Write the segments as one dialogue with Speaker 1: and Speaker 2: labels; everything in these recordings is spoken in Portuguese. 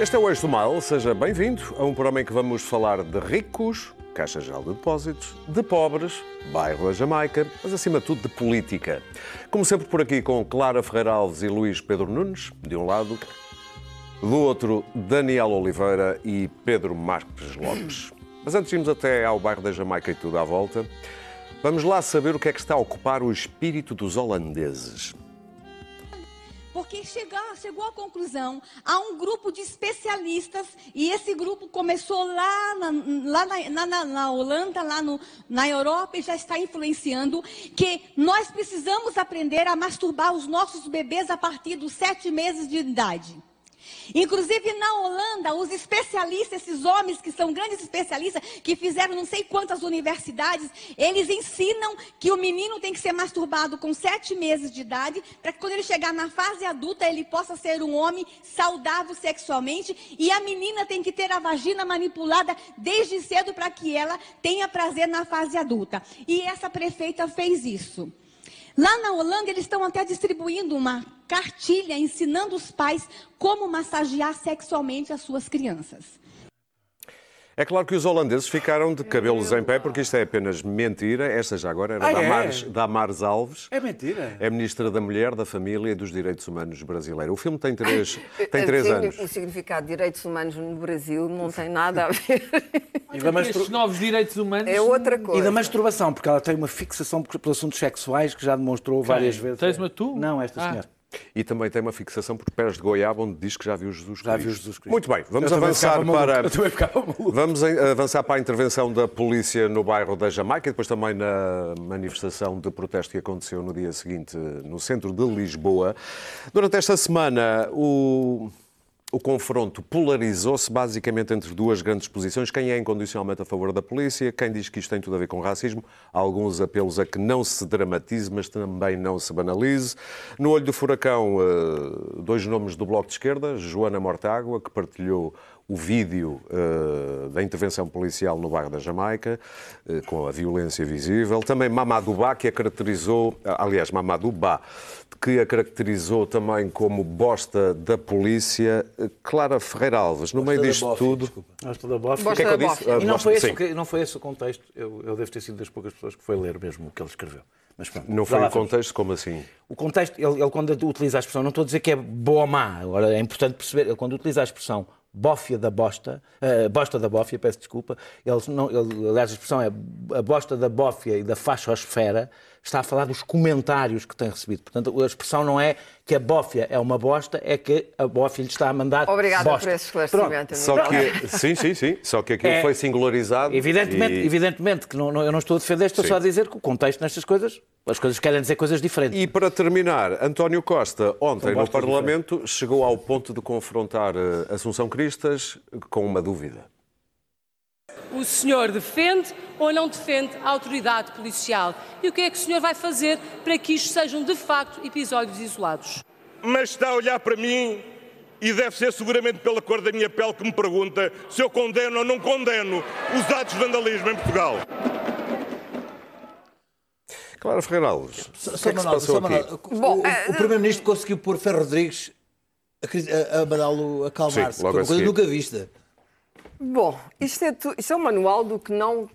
Speaker 1: Este é o Eixo do Mal, seja bem-vindo a um programa em que vamos falar de ricos, Caixa Geral de Depósitos, de pobres, bairro da Jamaica, mas acima de tudo de política. Como sempre por aqui com Clara Ferreira Alves e Luís Pedro Nunes, de um lado, do outro, Daniel Oliveira e Pedro Marques Lopes. Mas antes de irmos até ao bairro da Jamaica e tudo à volta, vamos lá saber o que é que está a ocupar o espírito dos holandeses
Speaker 2: porque chegou, chegou à conclusão, há um grupo de especialistas, e esse grupo começou lá na, lá na, na, na Holanda, lá no, na Europa, e já está influenciando, que nós precisamos aprender a masturbar os nossos bebês a partir dos sete meses de idade. Inclusive na Holanda, os especialistas, esses homens que são grandes especialistas, que fizeram não sei quantas universidades, eles ensinam que o menino tem que ser masturbado com sete meses de idade, para que quando ele chegar na fase adulta, ele possa ser um homem saudável sexualmente, e a menina tem que ter a vagina manipulada desde cedo para que ela tenha prazer na fase adulta. E essa prefeita fez isso. Lá na Holanda, eles estão até distribuindo uma cartilha ensinando os pais como massagear sexualmente as suas crianças.
Speaker 1: É claro que os holandeses ficaram de cabelos em pé, porque isto é apenas mentira. Esta já agora era
Speaker 3: Ah,
Speaker 1: da,
Speaker 3: é?
Speaker 1: Mares, da Mares Alves.
Speaker 3: É mentira.
Speaker 1: É Ministra da Mulher, da Família e dos Direitos Humanos brasileira. O filme tem três, tem três
Speaker 4: O
Speaker 1: anos.
Speaker 4: signi- O significado de direitos humanos no Brasil não tem nada a ver.
Speaker 3: E da, mastru-
Speaker 5: Estes novos direitos humanos.
Speaker 4: É outra
Speaker 3: e da
Speaker 4: coisa.
Speaker 3: masturbação, porque ela tem uma fixação por, por assuntos sexuais que já demonstrou várias vezes.
Speaker 5: Tens uma tu?
Speaker 3: Não, esta
Speaker 5: Ah.
Speaker 3: senhora.
Speaker 1: E também tem uma fixação por pés de goiaba, onde diz que já viu Jesus Cristo.
Speaker 3: Já viu Jesus Cristo.
Speaker 1: Muito bem, vamos avançar para... Vamos avançar para a intervenção da polícia no bairro da Jamaica e depois também na manifestação de protesto que aconteceu no dia seguinte no centro de Lisboa. Durante esta semana, o, o confronto polarizou-se basicamente entre duas grandes posições. Quem é incondicionalmente a favor da polícia, quem diz que isto tem tudo a ver com racismo. Há alguns apelos a que não se dramatize, mas também não se banalize. No olho do furacão, eh, dois nomes do Bloco de Esquerda, Joana Mortágua, que partilhou o vídeo eh, da intervenção policial no bairro da Jamaica, eh, com a violência visível. Também Mamadou Ba, que a caracterizou, aliás, Mamadou Ba, que a caracterizou também como bosta da polícia. Clara Ferreira Alves, no meio disto tudo.
Speaker 3: Toda boa.
Speaker 4: Bosta
Speaker 1: O que é que eu
Speaker 4: da
Speaker 1: disse?
Speaker 4: bosta.
Speaker 1: Ah,
Speaker 3: E não
Speaker 1: bosta-
Speaker 3: foi, esse, que- não foi esse o contexto. Eu, eu devo ter sido das poucas pessoas que foi ler mesmo o que ele escreveu. Mas pronto,
Speaker 1: Não foi o contexto, como assim?
Speaker 3: O contexto, ele, ele quando utiliza a expressão, não estou a dizer que é boa ou má, agora é importante perceber, ele quando utiliza a expressão bófia da bosta, eh, bosta da bófia, peço desculpa, ele, não, ele, aliás a expressão é a bosta da bófia e da fachosfera, está a falar dos comentários que tem recebido. Portanto, a expressão não é que a bófia é uma bosta, é que a bófia lhe está a mandar
Speaker 4: Obrigada
Speaker 3: bosta.
Speaker 4: por esse esclarecimento.
Speaker 1: Só que, sim, sim, sim, só que aquilo
Speaker 3: É.
Speaker 1: foi singularizado.
Speaker 3: Evidentemente,
Speaker 1: e-
Speaker 3: evidentemente que não, não- eu não estou a defender, estou
Speaker 1: Sim.
Speaker 3: só a dizer que o contexto nestas coisas, as coisas querem dizer coisas diferentes.
Speaker 1: E para terminar, António Costa, ontem no Parlamento, chegou ao ponto de confrontar eh, Assunção Cristas com uma dúvida.
Speaker 6: O senhor defende ou não defende a autoridade policial? E o que é que o senhor vai fazer para que isto sejam de facto episódios isolados?
Speaker 7: mas está a olhar para mim e deve ser seguramente pela cor da minha pele que me pergunta se eu condeno ou não condeno os atos de vandalismo em Portugal.
Speaker 1: Clara Ferreira Alves, o que
Speaker 8: Só
Speaker 1: é que se
Speaker 8: Manuel,
Speaker 1: passou
Speaker 8: só
Speaker 1: aqui?
Speaker 8: Manuel,
Speaker 4: Bom,
Speaker 8: o,
Speaker 4: eh,
Speaker 8: o Primeiro-Ministro conseguiu pôr Ferro Rodrigues a, a, a mandá-lo acalmar-se. Uma coisa nunca vista.
Speaker 4: Bom, isto é, tu- isto é um manual do que não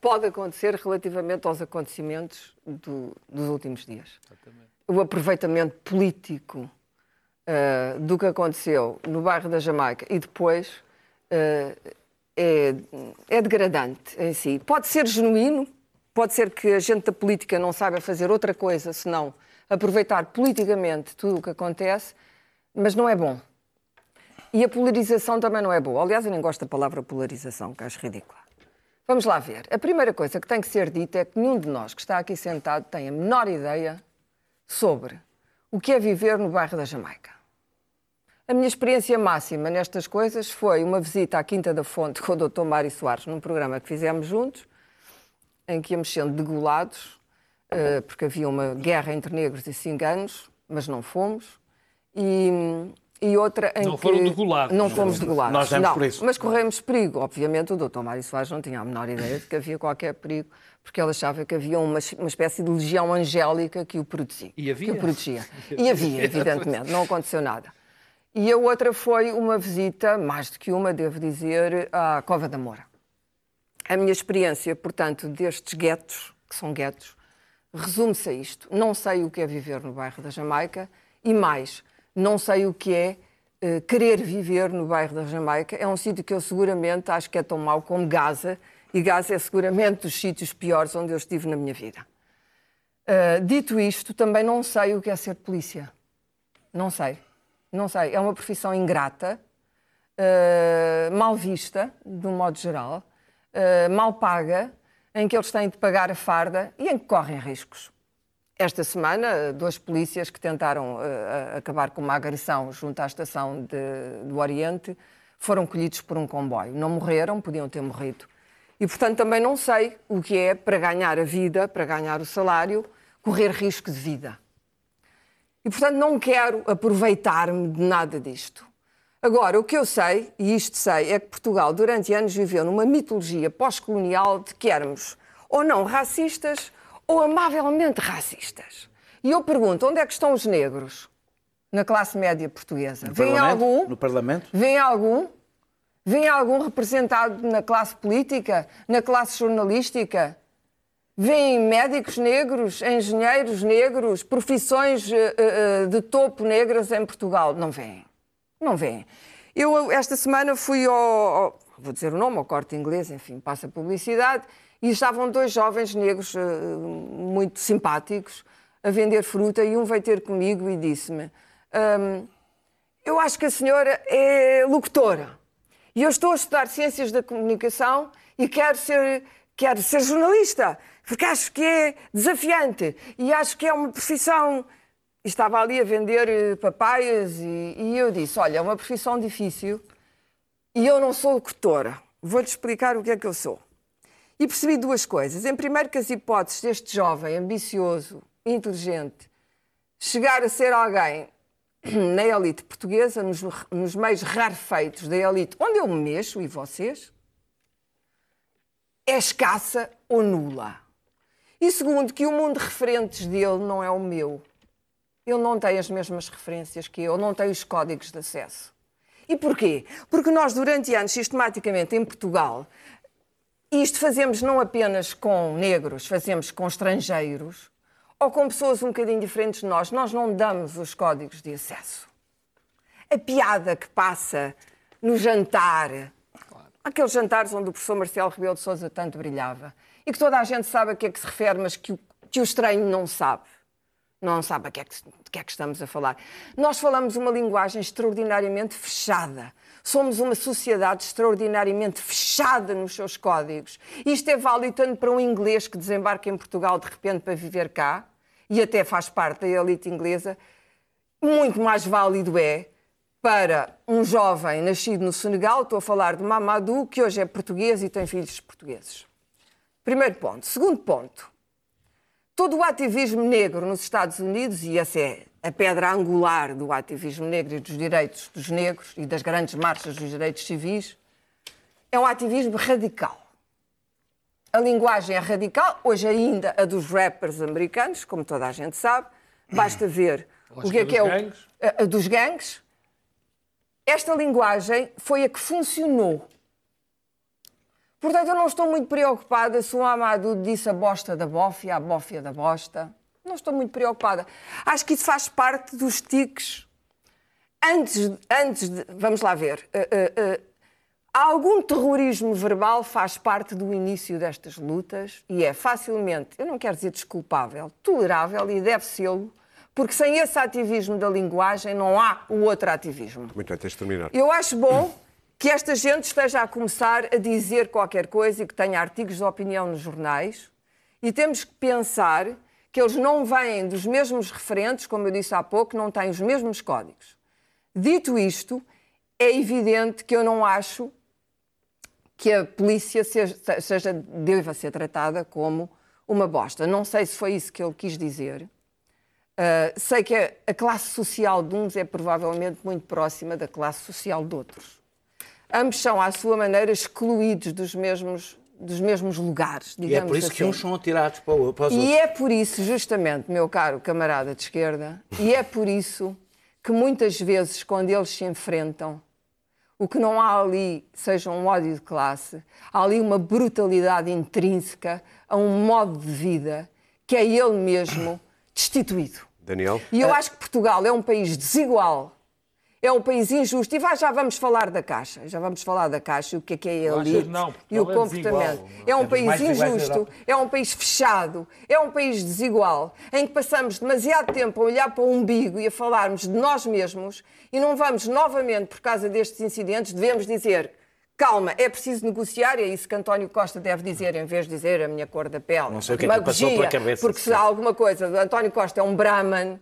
Speaker 4: pode acontecer relativamente aos acontecimentos do- dos últimos dias. O aproveitamento político ah, do que aconteceu no bairro da Jamaica e depois ah, é, é degradante em si. Pode ser genuíno, pode ser que a gente da política não saiba fazer outra coisa senão aproveitar politicamente tudo o que acontece, mas não é bom. E a polarização também não é boa. Aliás, eu nem gosto da palavra polarização, que acho ridícula. Vamos lá ver. A primeira coisa que tem que ser dita é que nenhum de nós que está aqui sentado tem a menor ideia sobre o que é viver no bairro da Jamaica. A minha experiência máxima nestas coisas foi uma visita à Quinta da Fonte com o Dr. Mário Soares, num programa que fizemos juntos, em que íamos sendo degolados, eh, porque havia uma guerra entre negros e ciganos, mas não fomos. E, e outra em
Speaker 5: Não
Speaker 4: que...
Speaker 5: foram degolados.
Speaker 4: Não fomos degolados.
Speaker 3: Nós demos
Speaker 4: não,
Speaker 3: por isso.
Speaker 4: mas corremos perigo. Obviamente, o Dr. Mário Soares não tinha a menor ideia de que havia qualquer perigo, porque ele achava que havia uma, uma espécie de legião angélica que o protegia.
Speaker 5: E havia?
Speaker 4: Que o protegia. E havia, evidentemente. Não aconteceu nada. e a outra foi uma visita, mais do que uma, devo dizer, à Cova da Moura. A minha experiência, portanto, destes guetos, que são guetos, resume-se a isto. Não sei o que é viver no bairro da Jamaica e mais, não sei o que é eh, querer viver no bairro da Jamaica. É um sítio que eu seguramente acho que é tão mau como Gaza e Gaza é seguramente dos sítios piores onde eu estive na minha vida. Uh, dito isto, também não sei o que é ser polícia. Não sei. Não sei. É uma profissão ingrata, uh, mal vista, de um modo geral, uh, mal paga, em que eles têm de pagar a farda e em que correm riscos. Esta semana, dois polícias que tentaram acabar com uma agressão junto à estação de, do Oriente foram colhidos por um comboio. Não morreram, podiam ter morrido. E, portanto, também não sei o que é, para ganhar a vida, para ganhar o salário, correr risco de vida. E, portanto, não quero aproveitar-me de nada disto. Agora, o que eu sei, e isto sei, é que Portugal durante anos viveu numa mitologia pós-colonial de que éramos ou não racistas ou amavelmente racistas. E eu pergunto, onde é que estão os negros na classe média portuguesa?
Speaker 3: No
Speaker 4: Vem algum?
Speaker 3: No Parlamento?
Speaker 4: Vem algum? Vem algum representado na classe política, na classe jornalística? Vêm médicos negros, engenheiros negros, profissões uh, uh, de topo negras em Portugal? Não vêm. Não vêm. Eu, esta semana, fui ao, ao, Vou dizer o nome, ao corte inglês, enfim, passa publicidade, e estavam dois jovens negros uh, muito simpáticos a vender fruta, e um veio ter comigo e disse-me: um, Eu acho que a senhora é locutora. E eu estou a estudar Ciências da Comunicação e quero ser, quero ser jornalista, porque acho que é desafiante e acho que é uma profissão. E estava ali a vender eh, papaias e, e eu disse: Olha, é uma profissão difícil e eu não sou locutora. Vou-lhe explicar o que é que eu sou. E percebi duas coisas. Em primeiro, que as hipóteses deste jovem ambicioso, inteligente, chegar a ser alguém na elite portuguesa, nos, nos meios rarefeitos da elite, onde eu me mexo, e vocês, é escassa ou nula. E segundo, que o mundo de referentes dele não é o meu. Ele não tem as mesmas referências que eu, não tem os códigos de acesso. E porquê? Porque nós, durante anos, sistematicamente em Portugal, isto fazemos não apenas com negros, fazemos com estrangeiros, ou com pessoas um bocadinho diferentes de nós, nós não damos os códigos de acesso. A piada que passa no jantar, claro. aqueles jantares onde o professor Marcelo Rebelo de Sousa tanto brilhava, e que toda a gente sabe a que é que se refere, mas que o, que o estranho não sabe. Não sabe a que, é que, de que é que estamos a falar. Nós falamos uma linguagem extraordinariamente fechada. Somos uma sociedade extraordinariamente fechada nos seus códigos. Isto é válido tanto para um inglês que desembarca em Portugal de repente para viver cá, e até faz parte da elite inglesa, muito mais válido é para um jovem nascido no Senegal, estou a falar de Mamadou, que hoje é português e tem filhos portugueses. Primeiro ponto. Segundo ponto. Todo o ativismo negro nos Estados Unidos, e essa é a pedra angular do ativismo negro e dos direitos dos negros e das grandes marchas dos direitos civis, é um ativismo radical. A linguagem é radical, hoje ainda a dos rappers americanos, como toda a gente sabe. Basta ver o que é que é o, a, a dos gangues. Esta linguagem foi a que funcionou. Portanto, eu não estou muito preocupada se o Amadou disse a bosta da bófia, a bófia da bosta. Não estou muito preocupada. Acho que isso faz parte dos tiques. Antes, antes de. Vamos lá ver. Uh, uh, uh, algum terrorismo verbal faz parte do início destas lutas e é facilmente, eu não quero dizer desculpável, tolerável e deve ser-lo, porque sem esse ativismo da linguagem não há o outro ativismo.
Speaker 1: Muito bem, tens de terminar.
Speaker 4: Eu acho bom que esta gente esteja a começar a dizer qualquer coisa e que tenha artigos de opinião nos jornais e temos que pensar que eles não vêm dos mesmos referentes, como eu disse há pouco, não têm os mesmos códigos. Dito isto, é evidente que eu não acho que a polícia seja, seja, deva ser tratada como uma bosta. Não sei se foi isso que ele quis dizer. Uh, sei que a, a, classe social de uns é provavelmente muito próxima da classe social de outros. Ambos são, à sua maneira, excluídos dos mesmos dos mesmos lugares, digamos
Speaker 3: E é por isso
Speaker 4: assim.
Speaker 3: que uns são atirados para, para os
Speaker 4: e
Speaker 3: outros.
Speaker 4: E é por isso, justamente, meu caro camarada de esquerda, e é por isso que muitas vezes, quando eles se enfrentam, o que não há ali seja um ódio de classe, há ali uma brutalidade intrínseca a um modo de vida que é ele mesmo destituído.
Speaker 1: Daniel?
Speaker 4: E eu acho que Portugal é um país desigual, é um país injusto. E vai, já vamos falar da Caixa, já vamos falar da Caixa, o que é que é a elite
Speaker 5: não,
Speaker 4: e o
Speaker 5: Portugal é
Speaker 4: comportamento. É um
Speaker 3: É
Speaker 4: país injusto, é um país fechado, é um país desigual, em que passamos demasiado tempo a olhar para o umbigo e a falarmos de nós mesmos e não vamos novamente, por causa destes incidentes, devemos dizer. Calma, é preciso negociar, é isso que António Costa deve dizer, em vez de dizer a minha cor da pele.
Speaker 3: Não sei o que é que passou pela cabeça,
Speaker 4: Porque se há alguma coisa, António Costa é um Brahman,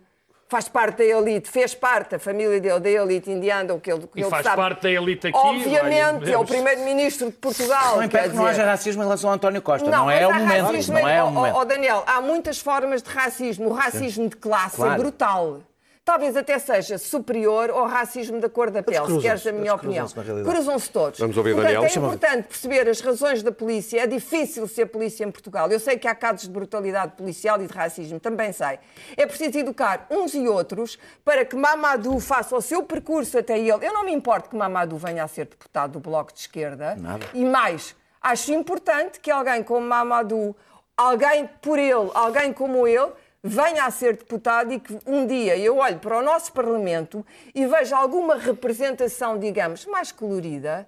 Speaker 4: faz parte da elite, fez parte da família dele, da elite indiana, o que ele, que
Speaker 5: E
Speaker 4: ele
Speaker 5: faz
Speaker 4: sabe.
Speaker 5: parte da elite aqui,
Speaker 4: Obviamente,
Speaker 5: olha,
Speaker 4: é o primeiro-ministro de Portugal.
Speaker 3: Não impede que não haja racismo em relação ao António Costa. Não,
Speaker 4: mas
Speaker 3: é o momento.
Speaker 4: racismo
Speaker 3: Não é o
Speaker 4: oh,
Speaker 3: momento.
Speaker 4: oh, Daniel, há muitas formas de racismo. O racismo de classe
Speaker 3: Claro.
Speaker 4: é brutal. Talvez até seja superior ao racismo da cor da pele, se queres a minha opinião.
Speaker 3: cruzam-se
Speaker 4: todos.
Speaker 1: Vamos ouvir
Speaker 4: Portanto,
Speaker 1: Daniel.
Speaker 4: É importante perceber as razões da polícia. É difícil ser polícia em Portugal. Eu sei que há casos de brutalidade policial e de racismo, também sei. É preciso educar uns e outros para que Mamadou faça o seu percurso até ele. Eu não me importo que Mamadou venha a ser deputado do Bloco de Esquerda.
Speaker 3: Nada.
Speaker 4: E mais, acho importante que alguém como Mamadou, alguém por ele, alguém como ele, venha a ser deputado e que um dia eu olhe para o nosso Parlamento e veja alguma representação, digamos, mais colorida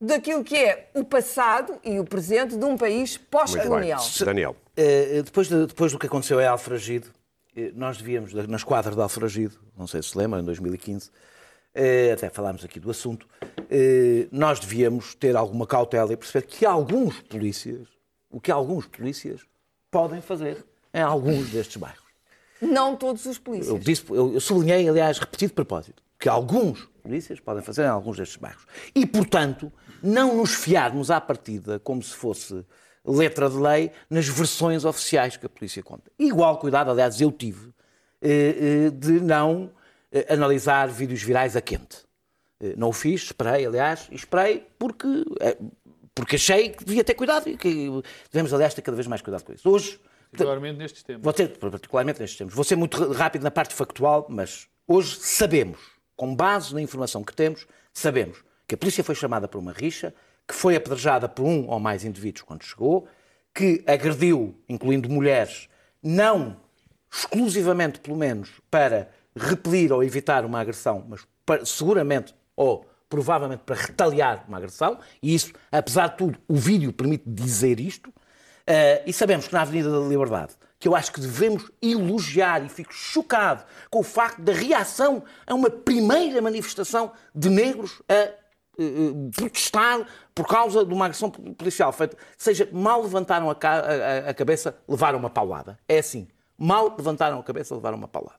Speaker 4: daquilo que é o passado e o presente de um país pós-colonial.
Speaker 1: Daniel.
Speaker 3: Eh, depois, de- depois do que aconteceu em Alfragido, eh, nós devíamos, nas quadras de Alfragido, não sei se se lembra, em 2015, eh, até falámos aqui do assunto, nós devíamos ter alguma cautela e perceber que alguns polícias, o que alguns polícias podem fazer em alguns destes bairros.
Speaker 4: Não todos os polícias.
Speaker 3: Eu, disse, eu, eu sublinhei, aliás, repetido de propósito, que alguns polícias podem fazer em alguns destes bairros. E, portanto, não nos fiarmos à partida como se fosse letra de lei nas versões oficiais que a polícia conta. Igual cuidado, aliás, eu tive eh, eh, de não eh, analisar vídeos virais a quente. Não o fiz, esperei, aliás, e esperei porque, porque achei que devia ter cuidado e que devemos, aliás, ter cada vez mais cuidado com isso. Hoje,
Speaker 5: Particularmente nestes tempos.
Speaker 3: Vou ter, particularmente nestes tempos. Vou ser muito rápido na parte factual, mas hoje sabemos, com base na informação que temos, sabemos que a polícia foi chamada por uma rixa, que foi apedrejada por um ou mais indivíduos quando chegou, que agrediu, incluindo mulheres, não exclusivamente, pelo menos, para repelir ou evitar uma agressão, mas para- seguramente ou provavelmente para retaliar uma agressão, e isso, apesar de tudo, o vídeo permite dizer isto, Uh, e sabemos que na Avenida da Liberdade, que eu acho que devemos elogiar e fico chocado com o facto da reação a uma primeira manifestação de negros a uh, protestar por causa de uma agressão policial feita, seja, mal levantaram a, ca- a- a cabeça, levaram uma paulada. É assim, mal levantaram a cabeça, levaram uma paulada.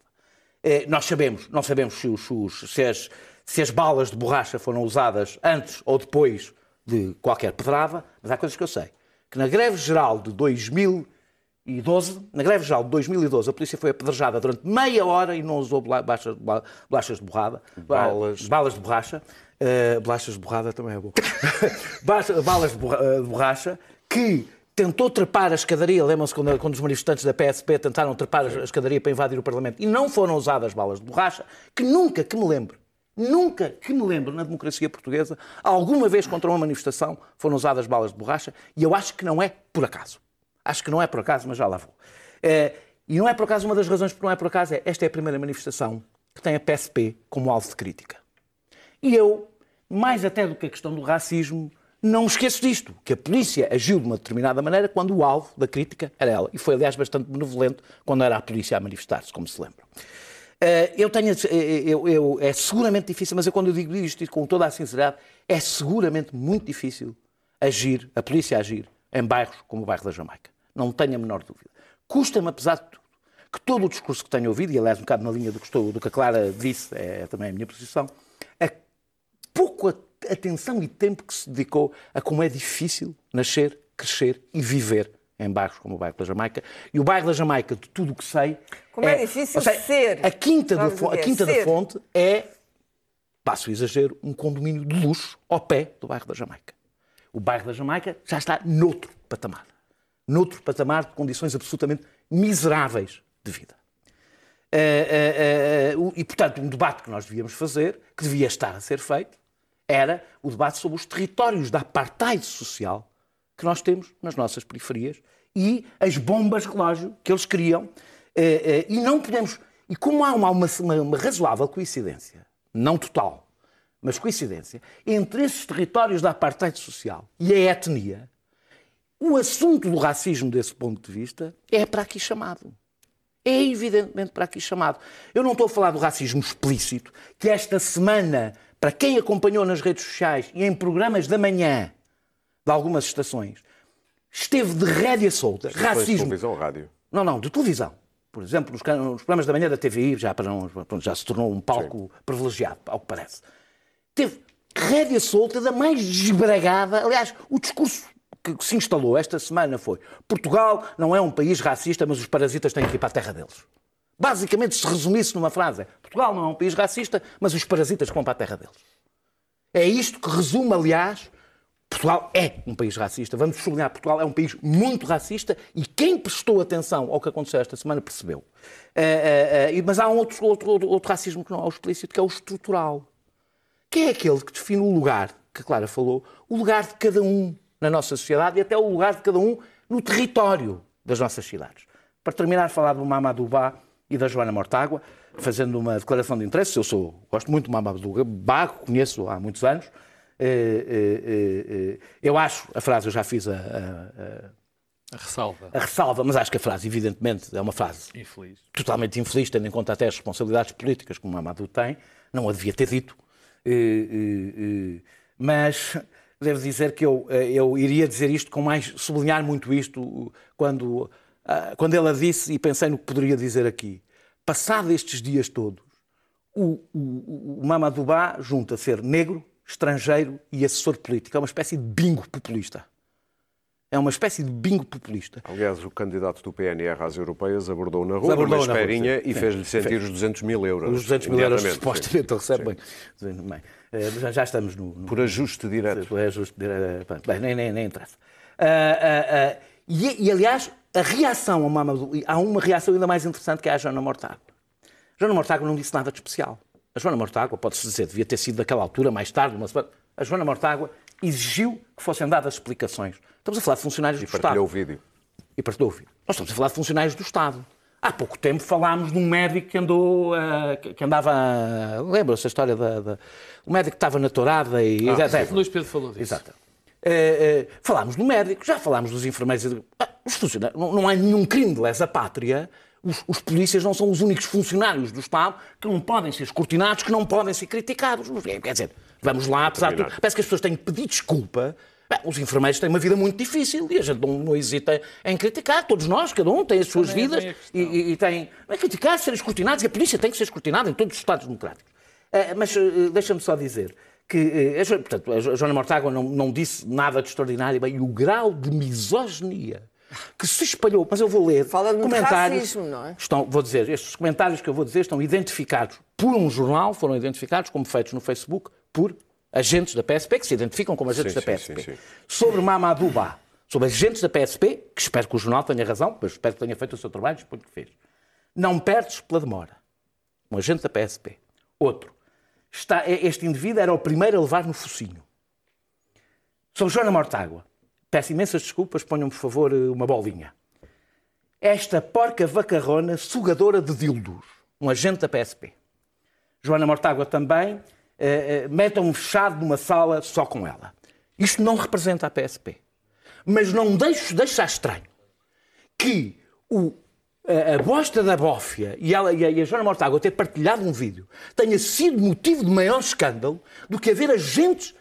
Speaker 3: Nós sabemos, não sabemos se, os- se as, se as balas de borracha foram usadas antes ou depois de qualquer pedrada, mas há coisas que eu sei. Que na greve geral de 2012, na greve geral de 2012, a polícia foi apedrejada durante meia hora e não usou bola- baixas- bola- bolachas de borrada.
Speaker 1: Balas.
Speaker 3: balas de borracha. Eh, bolachas de borrada também é bom. Balas- de eh, de borracha que tentou trepar a escadaria, lembram-se quando, quando os manifestantes da PSP tentaram trepar a escadaria para invadir o Parlamento e não foram usadas balas de borracha, que nunca que me lembre, nunca que me lembre na democracia portuguesa, alguma vez contra uma manifestação foram usadas balas de borracha e eu acho que não é por acaso. Acho que não é por acaso, mas já lá vou. Eh, e não é por acaso, uma das razões por não é por acaso é esta é a primeira manifestação que tem a PSP como alvo de crítica. E eu, mais até do que a questão do racismo, não esqueço disto, que a polícia agiu de uma determinada maneira quando o alvo da crítica era ela. E foi, aliás, bastante benevolente quando era a polícia a manifestar-se, como se lembra. Eh, Eu tenho, eh, eu, eu- é seguramente difícil, mas eu quando eu digo isto com toda a sinceridade, é seguramente muito difícil agir, a polícia agir, em bairros como o bairro da Jamaica. Não tenho a menor dúvida. Custa-me, apesar de tudo, que todo o discurso que tenho ouvido, e aliás um bocado na linha do que, estou, do que a Clara disse, é também a minha posição, a pouco atenção e tempo que se dedicou a como é difícil nascer, crescer e viver em bairros como o bairro da Jamaica. E o bairro da Jamaica, de tudo o que sei...
Speaker 4: Como é difícil
Speaker 3: ou seja,
Speaker 4: ser.
Speaker 3: A Quinta, da, a
Speaker 4: é?
Speaker 3: Quinta da
Speaker 4: Ser.
Speaker 3: Fonte é, passo o exagero, um condomínio de luxo ao pé do bairro da Jamaica. O bairro da Jamaica já está noutro patamar. Noutro patamar de condições absolutamente miseráveis de vida. Eh, eh, eh, e, portanto, um debate que nós devíamos fazer, que devia estar a ser feito, era o debate sobre os territórios da apartheid social que nós temos nas nossas periferias e as bombas relógio que eles criam. Eh, eh, E não podemos. E como há uma, uma, uma razoável coincidência, não total, mas coincidência, entre esses territórios da apartheid social e a etnia, o assunto do racismo, desse ponto de vista, é para aqui chamado. É evidentemente para aqui chamado. Eu não estou a falar do racismo explícito, que esta semana, para quem acompanhou nas redes sociais e em programas da manhã de algumas estações, esteve de rédea solta.
Speaker 1: De
Speaker 3: Racismo.
Speaker 1: televisão ou rádio?
Speaker 3: Não, não, de televisão. Por exemplo, nos, nos programas da manhã da TVI já, para não- já se tornou um palco privilegiado, ao que parece. Teve rédea solta da mais desbragada. Aliás, o discurso que se instalou esta semana foi Portugal não é um país racista, mas os parasitas têm que ir para a terra deles. Basicamente, se resumisse numa frase, Portugal não é um país racista, mas os parasitas vão para a terra deles. É isto que resume, aliás, Portugal é um país racista. Vamos sublinhar, Portugal é um país muito racista e quem prestou atenção ao que aconteceu esta semana percebeu. Eh, eh, eh, mas há um outro, outro, outro, outro racismo que não é o explícito, que é o estrutural. Que é aquele que define o lugar, que a Clara falou, o lugar de cada um na nossa sociedade e até o lugar de cada um no território das nossas cidades. Para terminar, falar do Mamadou Ba e da Joana Mortágua, fazendo uma declaração de interesse. Eu sou, gosto muito do Mamadou Ba, conheço há muitos anos. Eh, eh, eh, Eu acho, a frase eu já fiz a, a-
Speaker 5: A ressalva.
Speaker 3: a ressalva, mas acho que a frase, evidentemente, é uma frase
Speaker 5: Infeliz.
Speaker 3: totalmente infeliz, tendo em conta até as responsabilidades políticas que o Mamadou tem, não a devia ter dito. Mas devo dizer que eu, eu iria dizer isto com mais, sublinhar muito isto quando, ah, quando ela disse, e pensei no que poderia dizer aqui. Passado estes dias todos, o, o, o Mamadou Ba junta ser negro, estrangeiro e assessor político. É uma espécie de bingo populista. É uma espécie de bingo populista.
Speaker 1: Aliás, o candidato do PNR às europeias abordou na rua,
Speaker 3: Abordou rua,
Speaker 1: esperinha,
Speaker 3: sim.
Speaker 1: e fez-lhe sentir os 200 mil euros.
Speaker 3: Os 200 mil euros supostamente recebe bem. Bem, eh, já, já estamos no, no-
Speaker 1: Por ajuste direto.
Speaker 3: É justo, eh, bem, nem, nem, nem interessa. Ah, ah, ah, e, e, aliás, a reação ao Mamadou, há uma reação ainda mais interessante que é a Joana Mortágua. Joana Mortágua não disse nada de especial. A Joana Mortágua, pode-se dizer, devia ter sido daquela altura, mais tarde, uma semana. A Joana Mortágua exigiu que fossem dadas explicações. Estamos a falar de funcionários
Speaker 1: E
Speaker 3: do
Speaker 1: partilhou o
Speaker 3: Estado.
Speaker 1: vídeo.
Speaker 3: E partilhou o vídeo. Nós estamos a falar de funcionários do Estado. Há pouco tempo falámos de um médico que andou, ah, que andava, lembra-se a história da, da- o médico que estava na tourada e...
Speaker 5: O Luís Pedro falou disso.
Speaker 3: Exato. Eh, falámos do médico, já falámos dos enfermeiros. e Ah, os funcionários, não, não há nenhum crime de lesa pátria. Os, os polícias não são os únicos funcionários do Estado que não podem ser escrutinados, que não podem ser criticados. Quer dizer, vamos lá, apesar de tudo, parece que as pessoas têm que pedir desculpa. Bem, os enfermeiros têm uma vida muito difícil e a gente não, não hesita em criticar. Todos nós, cada um tem as suas
Speaker 5: Também é
Speaker 3: vidas
Speaker 5: questão.
Speaker 3: e, e, e tem. Não é criticar, ser escrutinados e a polícia tem que ser escrutinada em todos os Estados democráticos. Eh, mas eh, deixa-me só dizer que eh, a, portanto, a Jo- Joana Mortágua não, não disse nada de extraordinário bem, e o grau de misoginia que se espalhou, mas eu vou ler
Speaker 4: Fala
Speaker 3: comentários.
Speaker 4: racismo, não é?
Speaker 3: Estão, vou dizer, estes comentários que eu vou dizer estão identificados por um jornal, foram identificados como feitos no Facebook por agentes da PSP, que se identificam como agentes
Speaker 1: Sim,
Speaker 3: da PSP.
Speaker 1: sim, sim.
Speaker 3: Sobre Mamadou Ba, sobre agentes da PSP, que espero que o jornal tenha razão, mas espero que tenha feito o seu trabalho, suponho que fez. Não perdes pela demora. Um agente da PSP. Outro. Está, este indivíduo era o primeiro a levar no focinho. Sobre Joana Mortágua. Peço imensas desculpas, ponham, por favor, uma bolinha. Esta porca vacarrona sugadora de dildos. Um agente da PSP. Joana Mortágua também. eh, eh, metam-me fechado numa sala só com ela. Isto não representa a PSP. Mas não deixo deixar estranho que o, a, a bosta da bófia e, ela, e, a, e a Joana Mortágua ter partilhado um vídeo tenha sido motivo de maior escândalo do que haver agentes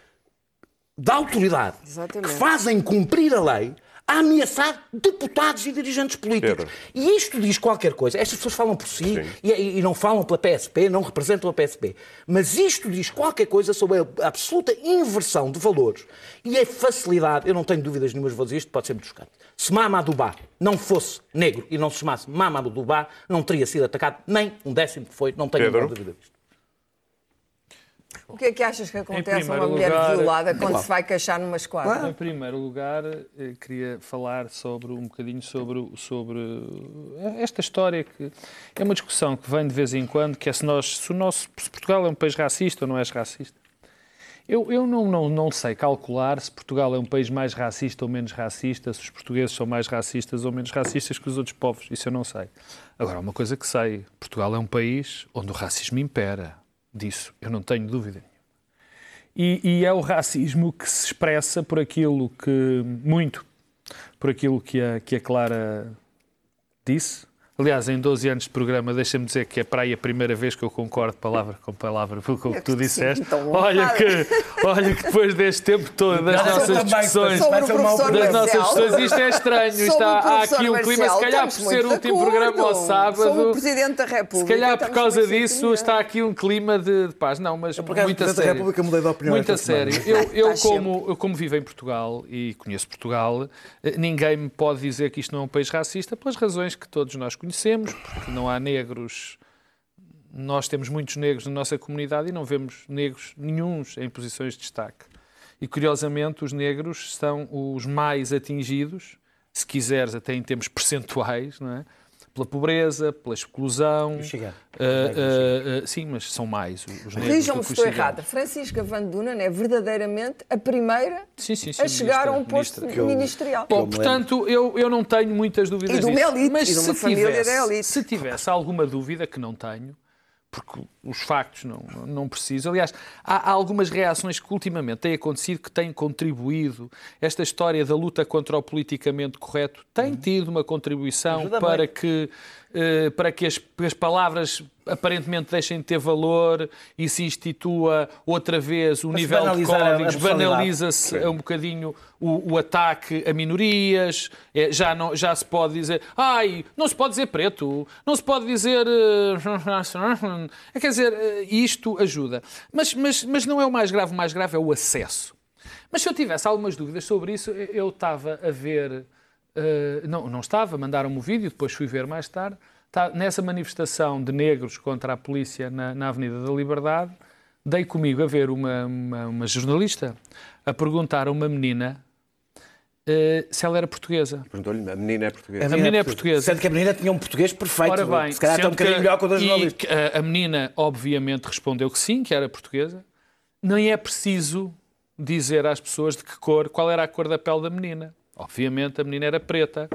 Speaker 3: da autoridade
Speaker 4: Exatamente.
Speaker 3: que fazem cumprir a lei a ameaçar deputados e dirigentes políticos.
Speaker 1: Pedro.
Speaker 3: E isto diz qualquer coisa. Estas pessoas falam por si e, e- não falam pela PSP, não representam a PSP. Mas isto diz qualquer coisa sobre a absoluta inversão de valores e a facilidade. Eu não tenho dúvidas nenhumas, vou dizer isto, pode ser muito chocante. Se Mamadou Ba não fosse negro e não se chamasse Mamadou Ba, não teria sido atacado nem um décimo que foi. Não tenho nenhuma dúvida disto.
Speaker 4: O que é que achas que acontece a uma mulher
Speaker 5: lugar-
Speaker 4: violada quando se vai queixar numa esquadra?
Speaker 5: Em primeiro lugar, eh, queria falar sobre um bocadinho sobre, sobre eh, esta história que é uma discussão que vem de vez em quando, que é se, nós, se, o nosso, se Portugal é um país racista ou não é racista. Eu, eu não, não, não sei calcular se Portugal é um país mais racista ou menos racista, se os portugueses são mais racistas ou menos racistas que os outros povos. Isso eu não sei. Agora, uma coisa que sei: Portugal é um país onde o racismo impera. Disso eu não tenho dúvida nenhuma. E, e é o racismo que se expressa por aquilo que, muito, por aquilo que a, que a Clara disse. Aliás, em 12 anos de programa, deixa-me dizer que é para aí a primeira vez que eu concordo palavra com palavra com o que tu disseste.
Speaker 4: então,
Speaker 5: Olha que, olha que depois deste tempo todo, das nossas discussões, das nossas discussões, isto é estranho. Isto
Speaker 4: o
Speaker 5: há, aqui um clima, se calhar por ser o último programa ao sábado.
Speaker 4: Sobre o Presidente da
Speaker 5: Se
Speaker 4: República.
Speaker 5: calhar por causa disso está aqui um clima de, de paz. Não, mas
Speaker 8: por acaso,
Speaker 5: muito a sério.
Speaker 8: República, mudei de opinião
Speaker 5: Muito a sério. Eu, eu, como, eu, como vivo em Portugal e conheço Portugal, eh, ninguém me pode dizer que isto não é um país racista pelas razões que todos nós conhecemos, porque não há negros. Nós temos muitos negros na nossa comunidade e não vemos negros nenhuns em posições de destaque. E curiosamente, os negros são os mais atingidos, se quiseres, até em termos percentuais, não é? Pela pobreza, pela exclusão.
Speaker 3: Chega.
Speaker 5: Ah, ah, ah, sim, mas são mais os negros.
Speaker 4: Corrijam-me
Speaker 5: do
Speaker 4: se
Speaker 5: que os
Speaker 4: estou errada. Francisca Van Dunen é verdadeiramente a primeira
Speaker 5: Sim, sim, sim,
Speaker 4: a chegar a um
Speaker 5: ministra,
Speaker 4: posto
Speaker 5: ministra.
Speaker 4: ministerial.
Speaker 5: Bom, portanto, eu, eu não tenho muitas dúvidas
Speaker 4: E de uma
Speaker 5: disso.
Speaker 4: elite,
Speaker 5: Mas
Speaker 4: e de uma
Speaker 5: se
Speaker 4: família
Speaker 5: tivesse,
Speaker 4: da elite.
Speaker 5: se tivesse alguma dúvida, que não tenho, porque os factos não, não preciso. Aliás, há, há algumas reações que ultimamente têm acontecido que têm contribuído. Esta história da luta contra o politicamente correto tem tido uma contribuição para que, para que as, as palavras aparentemente deixem de ter valor e se institua outra vez o
Speaker 3: se
Speaker 5: nível de códigos, banaliza-se um bocadinho o, o ataque a minorias, é, já, não, já se pode dizer, ai, não se pode dizer preto, não se pode dizer. eh, quer dizer, eh, isto ajuda. Mas, mas, mas não é o mais grave, o mais grave é o acesso. Mas se eu tivesse algumas dúvidas sobre isso, eu eu estava a ver. Eh, não, não estava, mandaram-me o vídeo, depois fui ver mais tarde. Tá- nessa manifestação de negros contra a polícia na, na Avenida da Liberdade, dei comigo a ver uma, uma, uma jornalista a perguntar a uma menina eh, se ela era portuguesa.
Speaker 1: Perguntou-lhe, a menina é portuguesa.
Speaker 5: A menina é portuguesa.
Speaker 3: Sendo que a menina tinha um português perfeito.
Speaker 5: Ora bem,
Speaker 3: se calhar está um bocadinho
Speaker 5: que-
Speaker 3: melhor que o da
Speaker 5: e
Speaker 3: jornalista.
Speaker 5: que a, a menina, obviamente, respondeu que sim, que era portuguesa. Nem é preciso dizer às pessoas de que cor, qual era a cor da pele da menina. Obviamente, a menina era preta,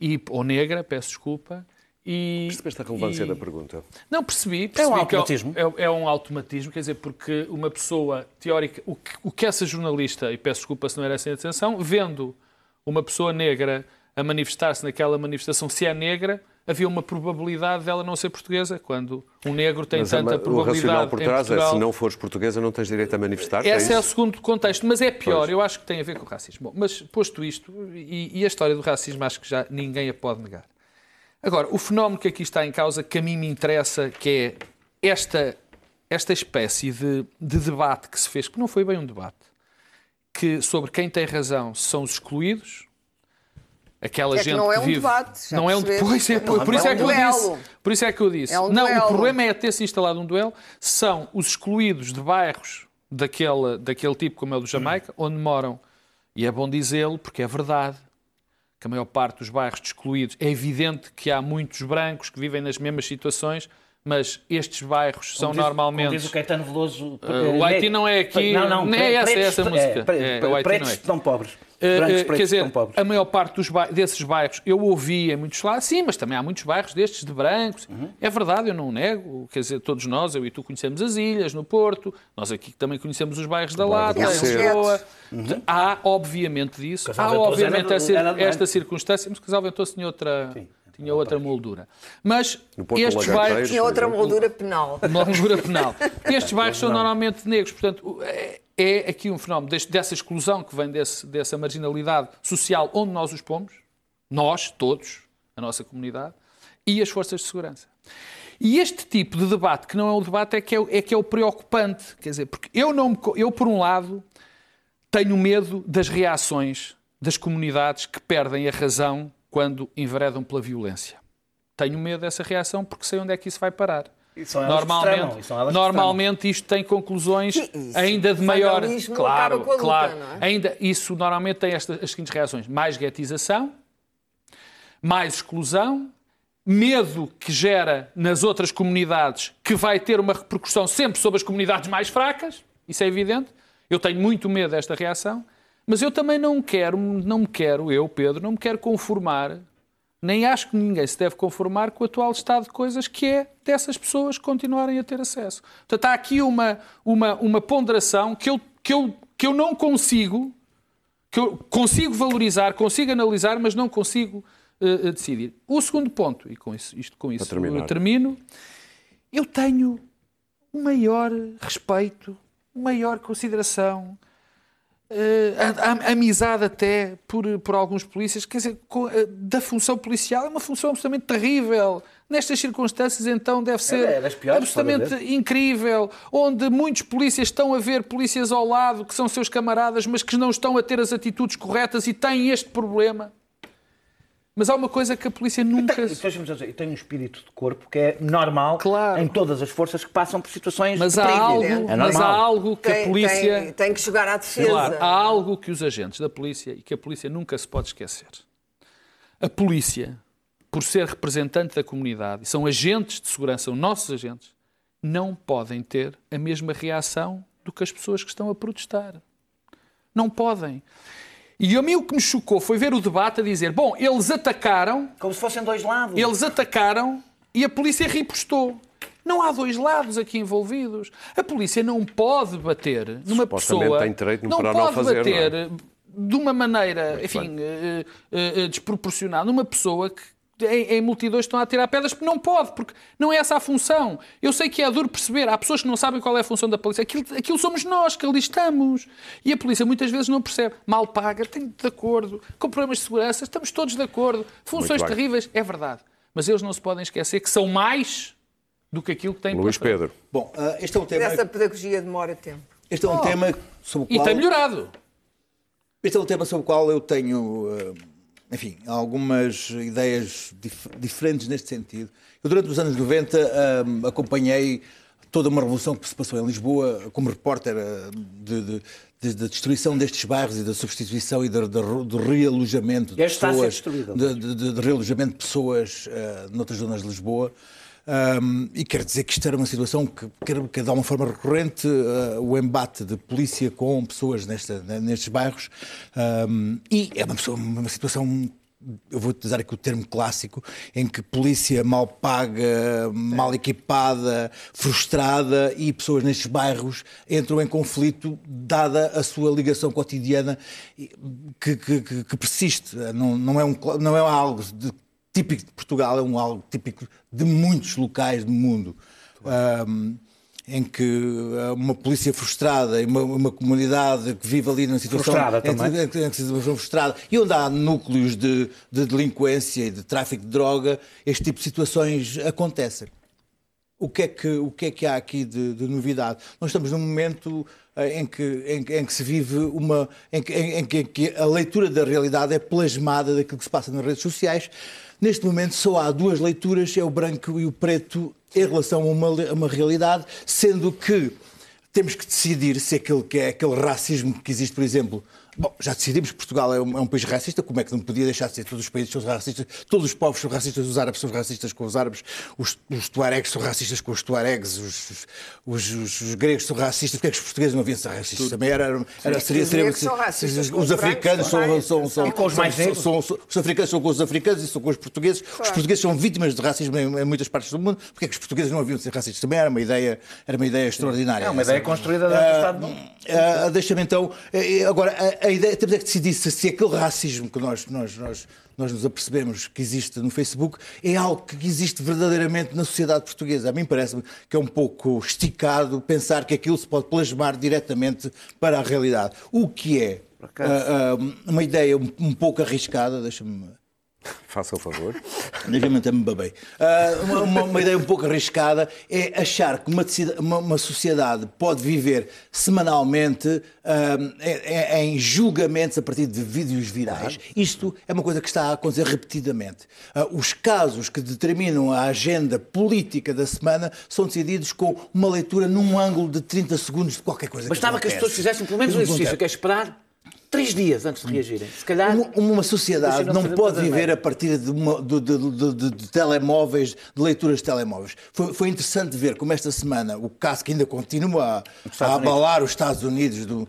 Speaker 5: e, ou negra, peço desculpa. E,
Speaker 1: Percebeste a relevância
Speaker 5: e-
Speaker 1: da pergunta?
Speaker 5: Não, percebi. percebi
Speaker 3: um
Speaker 5: que
Speaker 3: automatismo.
Speaker 5: É, é um automatismo, quer dizer, porque uma pessoa teórica. O que, o que essa jornalista, e peço desculpa se não era essa a intenção, vendo uma pessoa negra a manifestar-se naquela manifestação, se é negra, havia uma probabilidade dela não ser portuguesa, quando um negro tem
Speaker 1: Mas a
Speaker 5: tanta
Speaker 1: o
Speaker 5: probabilidade.
Speaker 1: racional por trás é
Speaker 5: Portugal.
Speaker 1: se não fores portuguesa não tens direito a manifestar
Speaker 5: Esse é,
Speaker 1: é
Speaker 5: o segundo contexto, mas é pior,
Speaker 1: Pois.
Speaker 5: eu acho que tem a ver com o racismo. Bom, mas posto isto, e, e a história do racismo acho que já ninguém a pode negar. Agora, o fenómeno que aqui está em causa, que a mim me interessa, que é esta, esta espécie de, de debate que se fez, que não foi bem um debate, que sobre quem tem razão são os excluídos, aquela
Speaker 4: É que
Speaker 5: gente
Speaker 4: não é um
Speaker 5: vive...
Speaker 4: debate,
Speaker 5: não é um
Speaker 4: percebemos.
Speaker 5: Pois é,
Speaker 4: Não,
Speaker 5: por, por isso
Speaker 4: é
Speaker 5: é
Speaker 4: um
Speaker 5: que eu disse.
Speaker 4: duelo.
Speaker 5: Por isso é que eu disse.
Speaker 4: É um
Speaker 5: não,
Speaker 4: duelo.
Speaker 5: o problema é ter-se instalado um duelo. São os excluídos de bairros daquele, daquele tipo, como é o do Jamaica, onde moram, e é bom dizê-lo, porque é verdade, que a maior parte dos bairros excluídos, é evidente que há muitos brancos que vivem nas mesmas situações, mas estes bairros são
Speaker 3: Como diz-
Speaker 5: normalmente...
Speaker 3: Como diz o Caetano Veloso.
Speaker 5: Uh, o Haiti não é aqui-
Speaker 3: Não, não.
Speaker 5: não é essa,
Speaker 3: pretos-
Speaker 5: essa música.
Speaker 3: É, pre-
Speaker 5: É, o Haiti
Speaker 3: pretos
Speaker 5: não é.
Speaker 3: estão pobres. Brancos
Speaker 5: uh,
Speaker 3: pretos
Speaker 5: quer dizer, a maior parte dos ba- desses bairros eu ouvi em muitos lados, sim, mas também há muitos bairros destes de brancos.
Speaker 3: Uhum.
Speaker 5: É verdade, eu não nego. Quer dizer, todos nós, eu e tu, conhecemos as ilhas, no Porto, nós aqui também conhecemos os bairros da Lata, em. Lisboa.
Speaker 3: Uhum.
Speaker 5: Há, obviamente, disso. Há,
Speaker 3: Casal
Speaker 5: obviamente,
Speaker 3: era- era-
Speaker 5: esta circunstância, mas Casal Ventoso tinha outra, tinha outra moldura. Mas
Speaker 1: No Porto
Speaker 5: estes bairros.
Speaker 4: Tinha outra moldura penal.
Speaker 5: Uma moldura penal. Estes bairros são normalmente negros, portanto, o- é, aqui um fenómeno deste- dessa exclusão que vem desse- dessa marginalidade social onde nós os pomos, nós, todos, a nossa comunidade, e as forças de segurança. E este tipo de debate, que não é o debate, é que é, é que é o preocupante. Quer dizer, porque eu, não me eu, por um lado, tenho medo das reações das comunidades que perdem a razão quando enveredam pela violência. Tenho medo dessa reação porque sei onde é que isso vai parar. Normalmente,
Speaker 3: são elas que
Speaker 5: normalmente isto tem conclusões
Speaker 4: isso.
Speaker 5: ainda de maior. Claro,
Speaker 4: luta,
Speaker 5: claro.
Speaker 4: é?
Speaker 5: Ainda, isso normalmente tem estas, as seguintes reações: mais guetização, mais exclusão, medo que gera nas outras comunidades, que vai ter uma repercussão sempre sobre as comunidades mais fracas, isso é evidente. Eu tenho muito medo desta reação, mas eu também não quero, não me quero, eu, Pedro, não me quero conformar, nem acho que ninguém se deve conformar com o atual estado de coisas que é dessas pessoas continuarem a ter acesso. Portanto, há aqui uma, uma, uma ponderação que eu, que, eu, que eu não consigo, que eu consigo valorizar, consigo analisar, mas não consigo eh, decidir. O segundo ponto, e com isso, isto, com isso eu termino, eu tenho o maior respeito, maior consideração, a- a- amizade até por, por alguns polícias, quer dizer, eh, da função policial, é uma função absolutamente terrível. Nestas circunstâncias, então, deve ser
Speaker 3: é das piores,
Speaker 5: absolutamente incrível, onde muitos polícias estão a ver polícias ao lado que são seus camaradas, mas que não estão a ter as atitudes corretas e têm este problema. Mas há uma coisa que a polícia nunca.
Speaker 3: Só dizer, eu tenho um espírito de corpo que é normal
Speaker 5: Claro.
Speaker 3: em todas as forças que passam por situações
Speaker 5: Mas
Speaker 3: de
Speaker 5: há
Speaker 3: perigo.
Speaker 5: algo,
Speaker 3: É
Speaker 5: mas há algo que a
Speaker 4: Tem,
Speaker 5: polícia.
Speaker 4: tem, tem que jogar à defesa.
Speaker 5: Claro, há algo que os agentes da polícia e que a polícia nunca se pode esquecer. A polícia, por ser representante da comunidade, são agentes de segurança, são nossos agentes, não podem ter a mesma reação do que as pessoas que estão a protestar. Não podem. E a mim o que me chocou foi ver o debate a dizer: bom, eles atacaram,
Speaker 3: Como se fossem dois lados.
Speaker 5: eles atacaram e a polícia ripostou. Não há dois lados aqui envolvidos. A polícia não pode bater numa pessoa.
Speaker 1: tem direito
Speaker 5: não
Speaker 1: para não
Speaker 5: pode
Speaker 1: fazer, não é?
Speaker 5: bater de uma maneira, enfim, eh, eh, eh, desproporcionada numa pessoa que em, em multidões estão a tirar pedras porque não pode, porque não é essa a função. Eu sei que é duro perceber, há pessoas que não sabem qual é a função da polícia. Aquilo, aquilo somos nós que ali estamos. E a polícia muitas vezes não percebe. Mal paga, tem de acordo. Com problemas de segurança, estamos todos de acordo. Funções terríveis, é verdade. Mas eles não se podem esquecer que são mais do que aquilo que têm
Speaker 1: Luís. Pedro.
Speaker 8: Bom, ah, este é um tema,
Speaker 4: Essa pedagogia demora tempo.
Speaker 8: este é um tema sobre o
Speaker 5: E
Speaker 8: qual...
Speaker 5: tem melhorado.
Speaker 8: Este é um tema sobre o qual eu tenho, eh, enfim, algumas ideias dif- diferentes neste sentido. Eu, durante os anos 90, eh, acompanhei toda uma revolução que se passou em Lisboa como repórter eh, de, de- da destruição destes bairros e da substituição e do, realojamento de pessoas, de, de- de- realojamento de pessoas eh, noutras zonas de Lisboa. Um, e quero dizer que isto era uma situação que, que, de alguma forma recorrente, uh, o embate de polícia com pessoas nesta, nestes bairros. Um, e é uma, pessoa- uma situação, eu vou utilizar aqui o termo clássico, em que polícia mal paga, mal equipada, frustrada e pessoas nestes bairros entram em conflito, dada a sua ligação cotidiana que, que- que- persiste. Não, não, é um, não é algo de típico de Portugal, é um algo típico de muitos locais do mundo. Um, em que uh, uma polícia frustrada e uma, uma comunidade que vive ali numa situação
Speaker 3: Frustrada também.
Speaker 8: em, em situação frustrada e onde há núcleos de, de delinquência e de tráfico de droga, este tipo de situações acontecem. O que é que, o que, é que há aqui de, de novidade? Nós estamos num momento eh, em que, em, em que se vive uma. Em que, em, em que- a leitura da realidade é plasmada daquilo que se passa nas redes sociais. Neste momento só há duas leituras, é o branco e o preto, em relação a uma, a uma realidade, sendo que temos que decidir se aquele que é aquele racismo que existe, por exemplo. Bom, já decidimos que Portugal é um, é um país racista, como é que não podia deixar de ser? Todos os países são racistas, todos os povos são racistas, os árabes são racistas com os árabes, os, os tuaregs são racistas com os tuaregs, os, os, os- os gregos são racistas, porque é que os portugueses não haviam ser racistas? Também era, era, seria,
Speaker 4: Os
Speaker 8: seria,
Speaker 4: negros são racistas com
Speaker 8: os
Speaker 4: os
Speaker 8: africanos são,
Speaker 4: são
Speaker 8: são,
Speaker 4: com
Speaker 3: os mais
Speaker 8: são- os africanos são com os africanos e são com os portugueses. Os portugueses são vítimas de racismo em, em muitas partes do mundo. Porque é que os portugueses não haviam de ser racistas? Também era uma ideia, era uma ideia extraordinária.
Speaker 3: É uma ideia construída durante o Estado Novo.
Speaker 8: Ah, Deixa-me então. eh, Agora, a, ideia, temos é que decidir se, se aquele racismo que nós, nós, nós, nós nos apercebemos que existe no Facebook é algo que existe verdadeiramente na sociedade portuguesa. A mim parece-me que é um pouco esticado pensar que aquilo se pode plasmar diretamente para a realidade. O que é ah, ah, uma ideia um, um pouco arriscada, deixa-me
Speaker 1: Faça o favor.
Speaker 8: Ligeiramente me babei. Ah, uma, uma- uma ideia um pouco arriscada é achar que uma, uma- sociedade pode viver semanalmente ah, em, em julgamentos a partir de vídeos virais. Isto é uma coisa que está a acontecer repetidamente. Ah, os casos que determinam a agenda política da semana são decididos com uma leitura num ângulo de 30 segundos de qualquer coisa
Speaker 3: Bastava que as pessoas fizessem pelo menos um exercício, que é esperar três dias antes de reagirem. Se calhar.
Speaker 8: Uma, uma sociedade não pode viver a partir de, uma- de- de- de- telemóveis, de leituras de telemóveis. Foi, foi interessante ver como esta semana o caso que ainda continua a, a abalar os Estados Unidos do-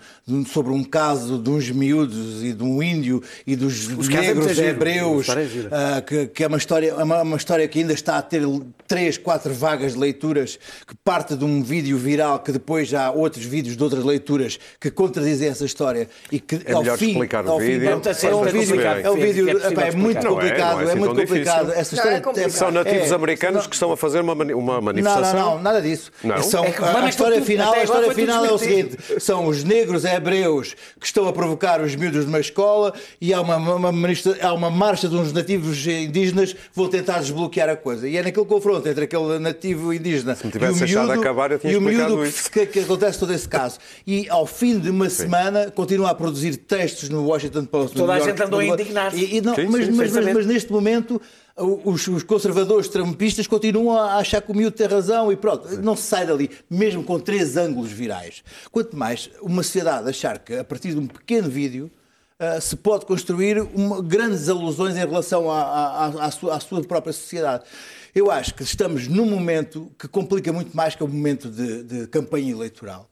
Speaker 8: sobre um caso de uns miúdos e de um índio e dos
Speaker 3: casos é
Speaker 8: negros.
Speaker 3: A
Speaker 8: hebreus,
Speaker 3: é gira.
Speaker 8: ah, que, que é uma história, é uma, uma história que ainda está a ter três, quatro vagas de leituras, que parte de um vídeo viral que depois já há outros vídeos de outras leituras que contradizem essa história e que
Speaker 1: É melhor
Speaker 8: fim,
Speaker 1: explicar o
Speaker 8: fim,
Speaker 1: vídeo,
Speaker 8: é um
Speaker 3: depois
Speaker 8: vídeo, é um vídeo,
Speaker 3: É
Speaker 8: é muito
Speaker 1: é,
Speaker 8: complicado,
Speaker 1: é
Speaker 8: é,
Speaker 1: assim
Speaker 8: muito complicado. Essa
Speaker 4: Não,
Speaker 8: história
Speaker 4: é complicado.
Speaker 1: São nativos
Speaker 8: é,
Speaker 1: americanos que estão a fazer uma, mani- uma
Speaker 8: Não,
Speaker 1: manifestação.
Speaker 8: não, não, nada disso.
Speaker 1: Não?
Speaker 8: São,
Speaker 3: É
Speaker 8: a,
Speaker 3: é
Speaker 8: história final, a história final é o seguinte: são os negros hebreus que estão a provocar os miúdos numa escola e há uma, uma, há uma marcha de uns nativos indígenas que vão tentar desbloquear a coisa. E é naquele confronto entre aquele nativo indígena
Speaker 1: me
Speaker 8: e o miúdo,
Speaker 1: acabar, eu tinha
Speaker 8: e o miúdo que, que acontece todo esse caso. E ao fim de uma semana continua a produzir textos no Washington Post. no
Speaker 3: Toda a gente andou a indignar-se.
Speaker 8: E, e não,
Speaker 1: Sim,
Speaker 8: mas,
Speaker 1: sim,
Speaker 8: mas- mas-
Speaker 3: certamente.
Speaker 8: mas neste momento os, os conservadores trumpistas continuam a achar que o miúdo tem razão e pronto, não se sai dali, mesmo com três ângulos virais. Quanto mais uma sociedade achar que a partir de um pequeno vídeo ah, se pode construir uma- grandes alusões em relação à, à- à- à sua, à sua própria sociedade. Eu acho que estamos num momento que complica muito mais que o momento de, de campanha eleitoral.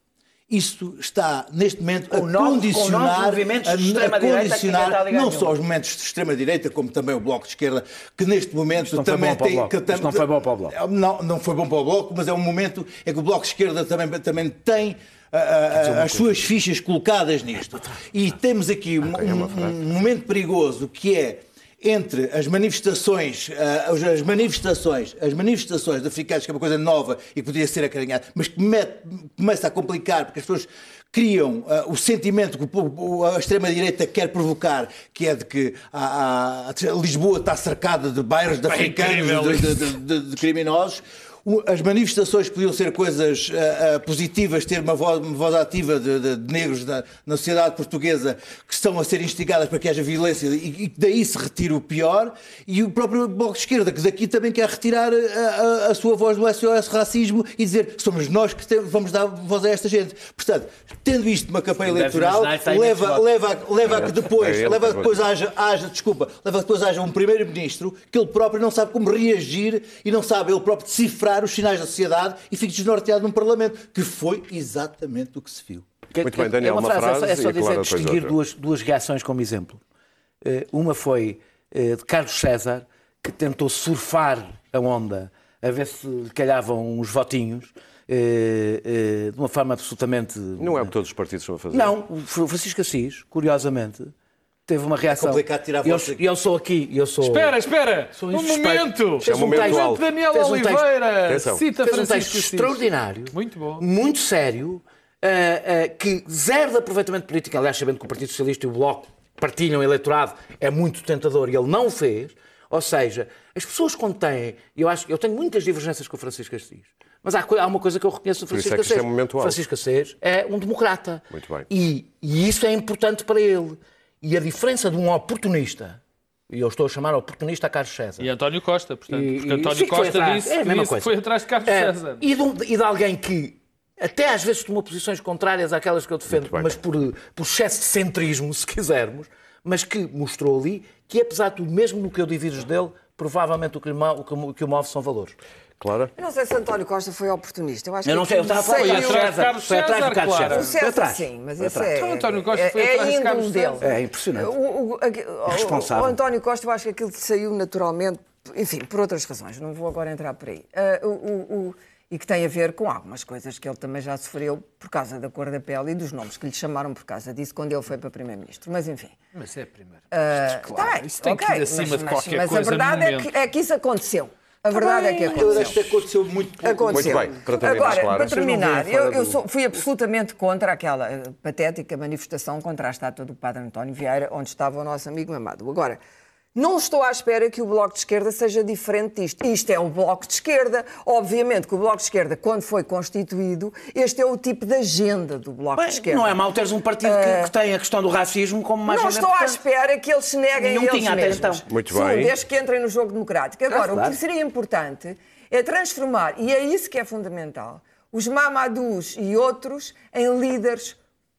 Speaker 8: Isto está, neste momento, a
Speaker 3: com
Speaker 8: condicionar, a,
Speaker 3: de
Speaker 8: a condicionar não só os movimentos de extrema-direita, como também o Bloco de Esquerda, que neste momento também tem. Que
Speaker 3: Isto
Speaker 8: tam-
Speaker 3: não foi bom para o Bloco.
Speaker 8: Não, não foi bom para o Bloco, mas é um momento em que o Bloco de Esquerda também, também tem. ah, ah, as suas fichas colocadas nisto. E temos aqui um, um- um momento perigoso que é entre as manifestações, ah, as- manifestações, as manifestações de africanos, que é uma coisa nova e que podia ser acarinhada, mas que mete- começa a complicar porque as pessoas criam ah, o sentimento que o a extrema-direita quer provocar, que é de que a, a- Lisboa está cercada de bairros de africanos, de- de- de- de- de criminosos. As manifestações podiam ser coisas ah, ah, positivas, ter uma voz, uma voz ativa de, de- de negros na, na sociedade portuguesa que estão a ser instigadas para que haja violência e, e que daí se retira o pior, e o próprio Bloco de Esquerda, que daqui também quer retirar a, a- a sua voz do SOS Racismo e dizer somos nós que temos- vamos dar voz a esta gente. Portanto, tendo isto uma campanha eleitoral, leva, leva, leva a que depois,
Speaker 1: É ele
Speaker 8: leva a
Speaker 1: que
Speaker 8: depois haja, haja, desculpa, leva que depois haja um primeiro-ministro que ele próprio não sabe como reagir e não sabe ele próprio decifrar os sinais da sociedade e fica desnorteado num Parlamento, que foi exatamente o que se viu.
Speaker 1: Muito bem, Daniel,
Speaker 3: é uma
Speaker 1: uma
Speaker 3: frase, é só-
Speaker 1: frase
Speaker 3: é só
Speaker 1: a
Speaker 3: dizer, distinguir duas, duas reações como exemplo. Eh, Uma foi eh, de Carlos César, que tentou surfar a onda, a ver se calhavam uns votinhos, eh, de uma forma absolutamente...
Speaker 1: Não é o que todos os partidos estão a fazer.
Speaker 3: Não, Francisco Assis, curiosamente, teve uma reação.
Speaker 8: complicado tirar
Speaker 3: E eu, e eu sou aqui, eu sou...
Speaker 5: Espera, espera!
Speaker 3: Sou
Speaker 5: Um momento!
Speaker 1: É um momento
Speaker 3: texto-
Speaker 1: alto.
Speaker 5: Daniel
Speaker 3: fez um texto-
Speaker 5: Oliveira! Cita
Speaker 3: fez um
Speaker 5: Francisco
Speaker 3: texto
Speaker 5: Assis.
Speaker 3: extraordinário,
Speaker 5: Muito bom.
Speaker 3: muito sério, eh, eh, que zero de aproveitamento político, aliás, sabendo que o Partido Socialista e o Bloco partilham eleitorado, é muito tentador e ele não o fez. Ou seja, as pessoas quando têm, eu acho, eu tenho muitas divergências com o Francisco Assis, mas há, há uma coisa que eu reconheço do
Speaker 1: isso
Speaker 3: Francisco
Speaker 1: é
Speaker 3: Assis.
Speaker 1: é um.
Speaker 3: Francisco Assis é um democrata.
Speaker 1: Muito bem.
Speaker 3: E, e isso é importante para ele. E a diferença de um oportunista, e eu estou a chamar oportunista a Carlos César,
Speaker 5: E António Costa, portanto,
Speaker 3: e-
Speaker 5: porque António
Speaker 3: sim,
Speaker 5: Costa
Speaker 3: atrás.
Speaker 5: disse,
Speaker 3: É a mesma
Speaker 5: disse que foi atrás de Carlos
Speaker 3: É,
Speaker 5: César.
Speaker 3: e, de um- e de alguém que até às vezes tomou posições contrárias àquelas que eu defendo, mas por, por excesso de centrismo, se quisermos, mas que mostrou ali que, apesar de tudo, mesmo no que eu divido dele, provavelmente o que o que o move são valores.
Speaker 1: Clara?
Speaker 4: Eu não sei se António Costa foi oportunista. Eu acho
Speaker 3: Eu
Speaker 4: que
Speaker 3: não sei, eu estava a falar
Speaker 5: Foi
Speaker 3: de César, foi atrás do
Speaker 5: César,
Speaker 3: Carlos. César.
Speaker 4: O César,
Speaker 3: atrás.
Speaker 4: sim, mas isso
Speaker 3: atrás.
Speaker 4: é.
Speaker 5: Então, António Costa
Speaker 4: é-
Speaker 5: foi
Speaker 4: é
Speaker 5: atrás de Carlos
Speaker 4: dele.
Speaker 5: César.
Speaker 3: É impressionante.
Speaker 4: O, o- aqui- o-
Speaker 3: responsável.
Speaker 4: o António Costa, eu acho que aquilo saiu naturalmente, enfim, por outras razões, não vou agora entrar por aí. Ah, o- o- o- e que tem a ver com algumas coisas que ele também já sofreu por causa da cor da pele e dos nomes que lhe chamaram por causa disso quando ele foi para Primeiro-Ministro. Mas enfim.
Speaker 5: Mas é primeiro.
Speaker 4: Ah,
Speaker 5: claro,
Speaker 4: tá bem,
Speaker 5: isso tem que
Speaker 4: ok,
Speaker 5: ir acima
Speaker 4: mas-
Speaker 5: de
Speaker 4: mas-
Speaker 5: qualquer
Speaker 4: mas
Speaker 5: coisa
Speaker 4: a verdade é que, é que isso aconteceu. A verdade é que
Speaker 8: Eu
Speaker 4: aconteceu.
Speaker 8: aconteceu muito pouco.
Speaker 4: Aconteceu.
Speaker 1: Muito bem, para terminar,
Speaker 4: Agora,
Speaker 1: Clara.
Speaker 4: para terminar, eu, eu sou- fui absolutamente contra aquela eh, patética manifestação contra a estátua do Padre António Vieira, onde estava o nosso amigo Mamado. Agora, Não estou à espera que o Bloco de Esquerda seja diferente disto. Isto é o Bloco de Esquerda. Obviamente que o Bloco de Esquerda, quando foi constituído, este é o tipo de agenda do Bloco de
Speaker 3: Bem,
Speaker 4: Esquerda.
Speaker 3: não é mau teres um partido que, que tem a questão do racismo como uma
Speaker 4: Não estou à espera que eles se neguem
Speaker 3: Nenhum
Speaker 4: a eles
Speaker 3: tinha até
Speaker 4: mesmos.
Speaker 3: então.
Speaker 1: Muito
Speaker 4: Sim,
Speaker 1: bem.
Speaker 4: desde que entrem no jogo democrático. Agora,
Speaker 3: Ah, claro.
Speaker 4: o que seria importante é transformar, e é isso que é fundamental, os Mamadus e outros em líderes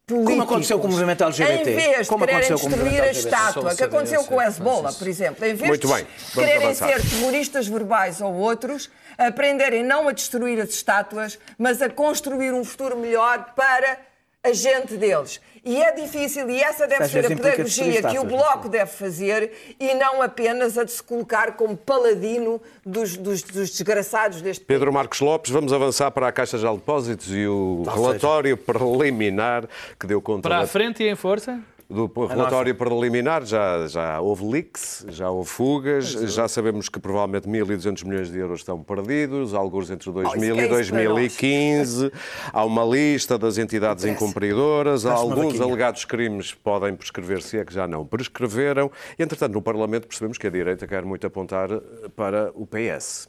Speaker 4: políticos.
Speaker 3: Como aconteceu com o movimento LGBT.
Speaker 4: Em vez de
Speaker 3: Como
Speaker 4: quererem
Speaker 3: aconteceu com o
Speaker 4: destruir a estátua, que aconteceu com o Hezbollah, por exemplo. Em vez de quererem
Speaker 1: avançar.
Speaker 4: ser terroristas verbais ou outros, aprenderem não a destruir as estátuas, mas a construir um futuro melhor para a gente deles. E é difícil, e essa deve
Speaker 3: Às
Speaker 4: ser a pedagogia que o Bloco deve fazer e não apenas a de se colocar como paladino dos, dos- dos desgraçados deste país.
Speaker 1: Pedro Marcos Lopes, vamos avançar para a Caixa de Depósitos e o relatório preliminar que deu conta
Speaker 5: Para
Speaker 1: da
Speaker 5: a frente e em força?
Speaker 1: Do relatório preliminar já, já houve leaks, já houve fugas, já sabemos que provavelmente 1.200 milhões de euros estão perdidos, alguns entre 2000
Speaker 4: que é
Speaker 1: e
Speaker 4: isso para nós.
Speaker 1: 2015. Há uma lista das entidades incumpridoras, alguns alegados crimes podem prescrever, se é que já não prescreveram. E, entretanto, no Parlamento percebemos que a direita quer muito apontar eh, para o PS.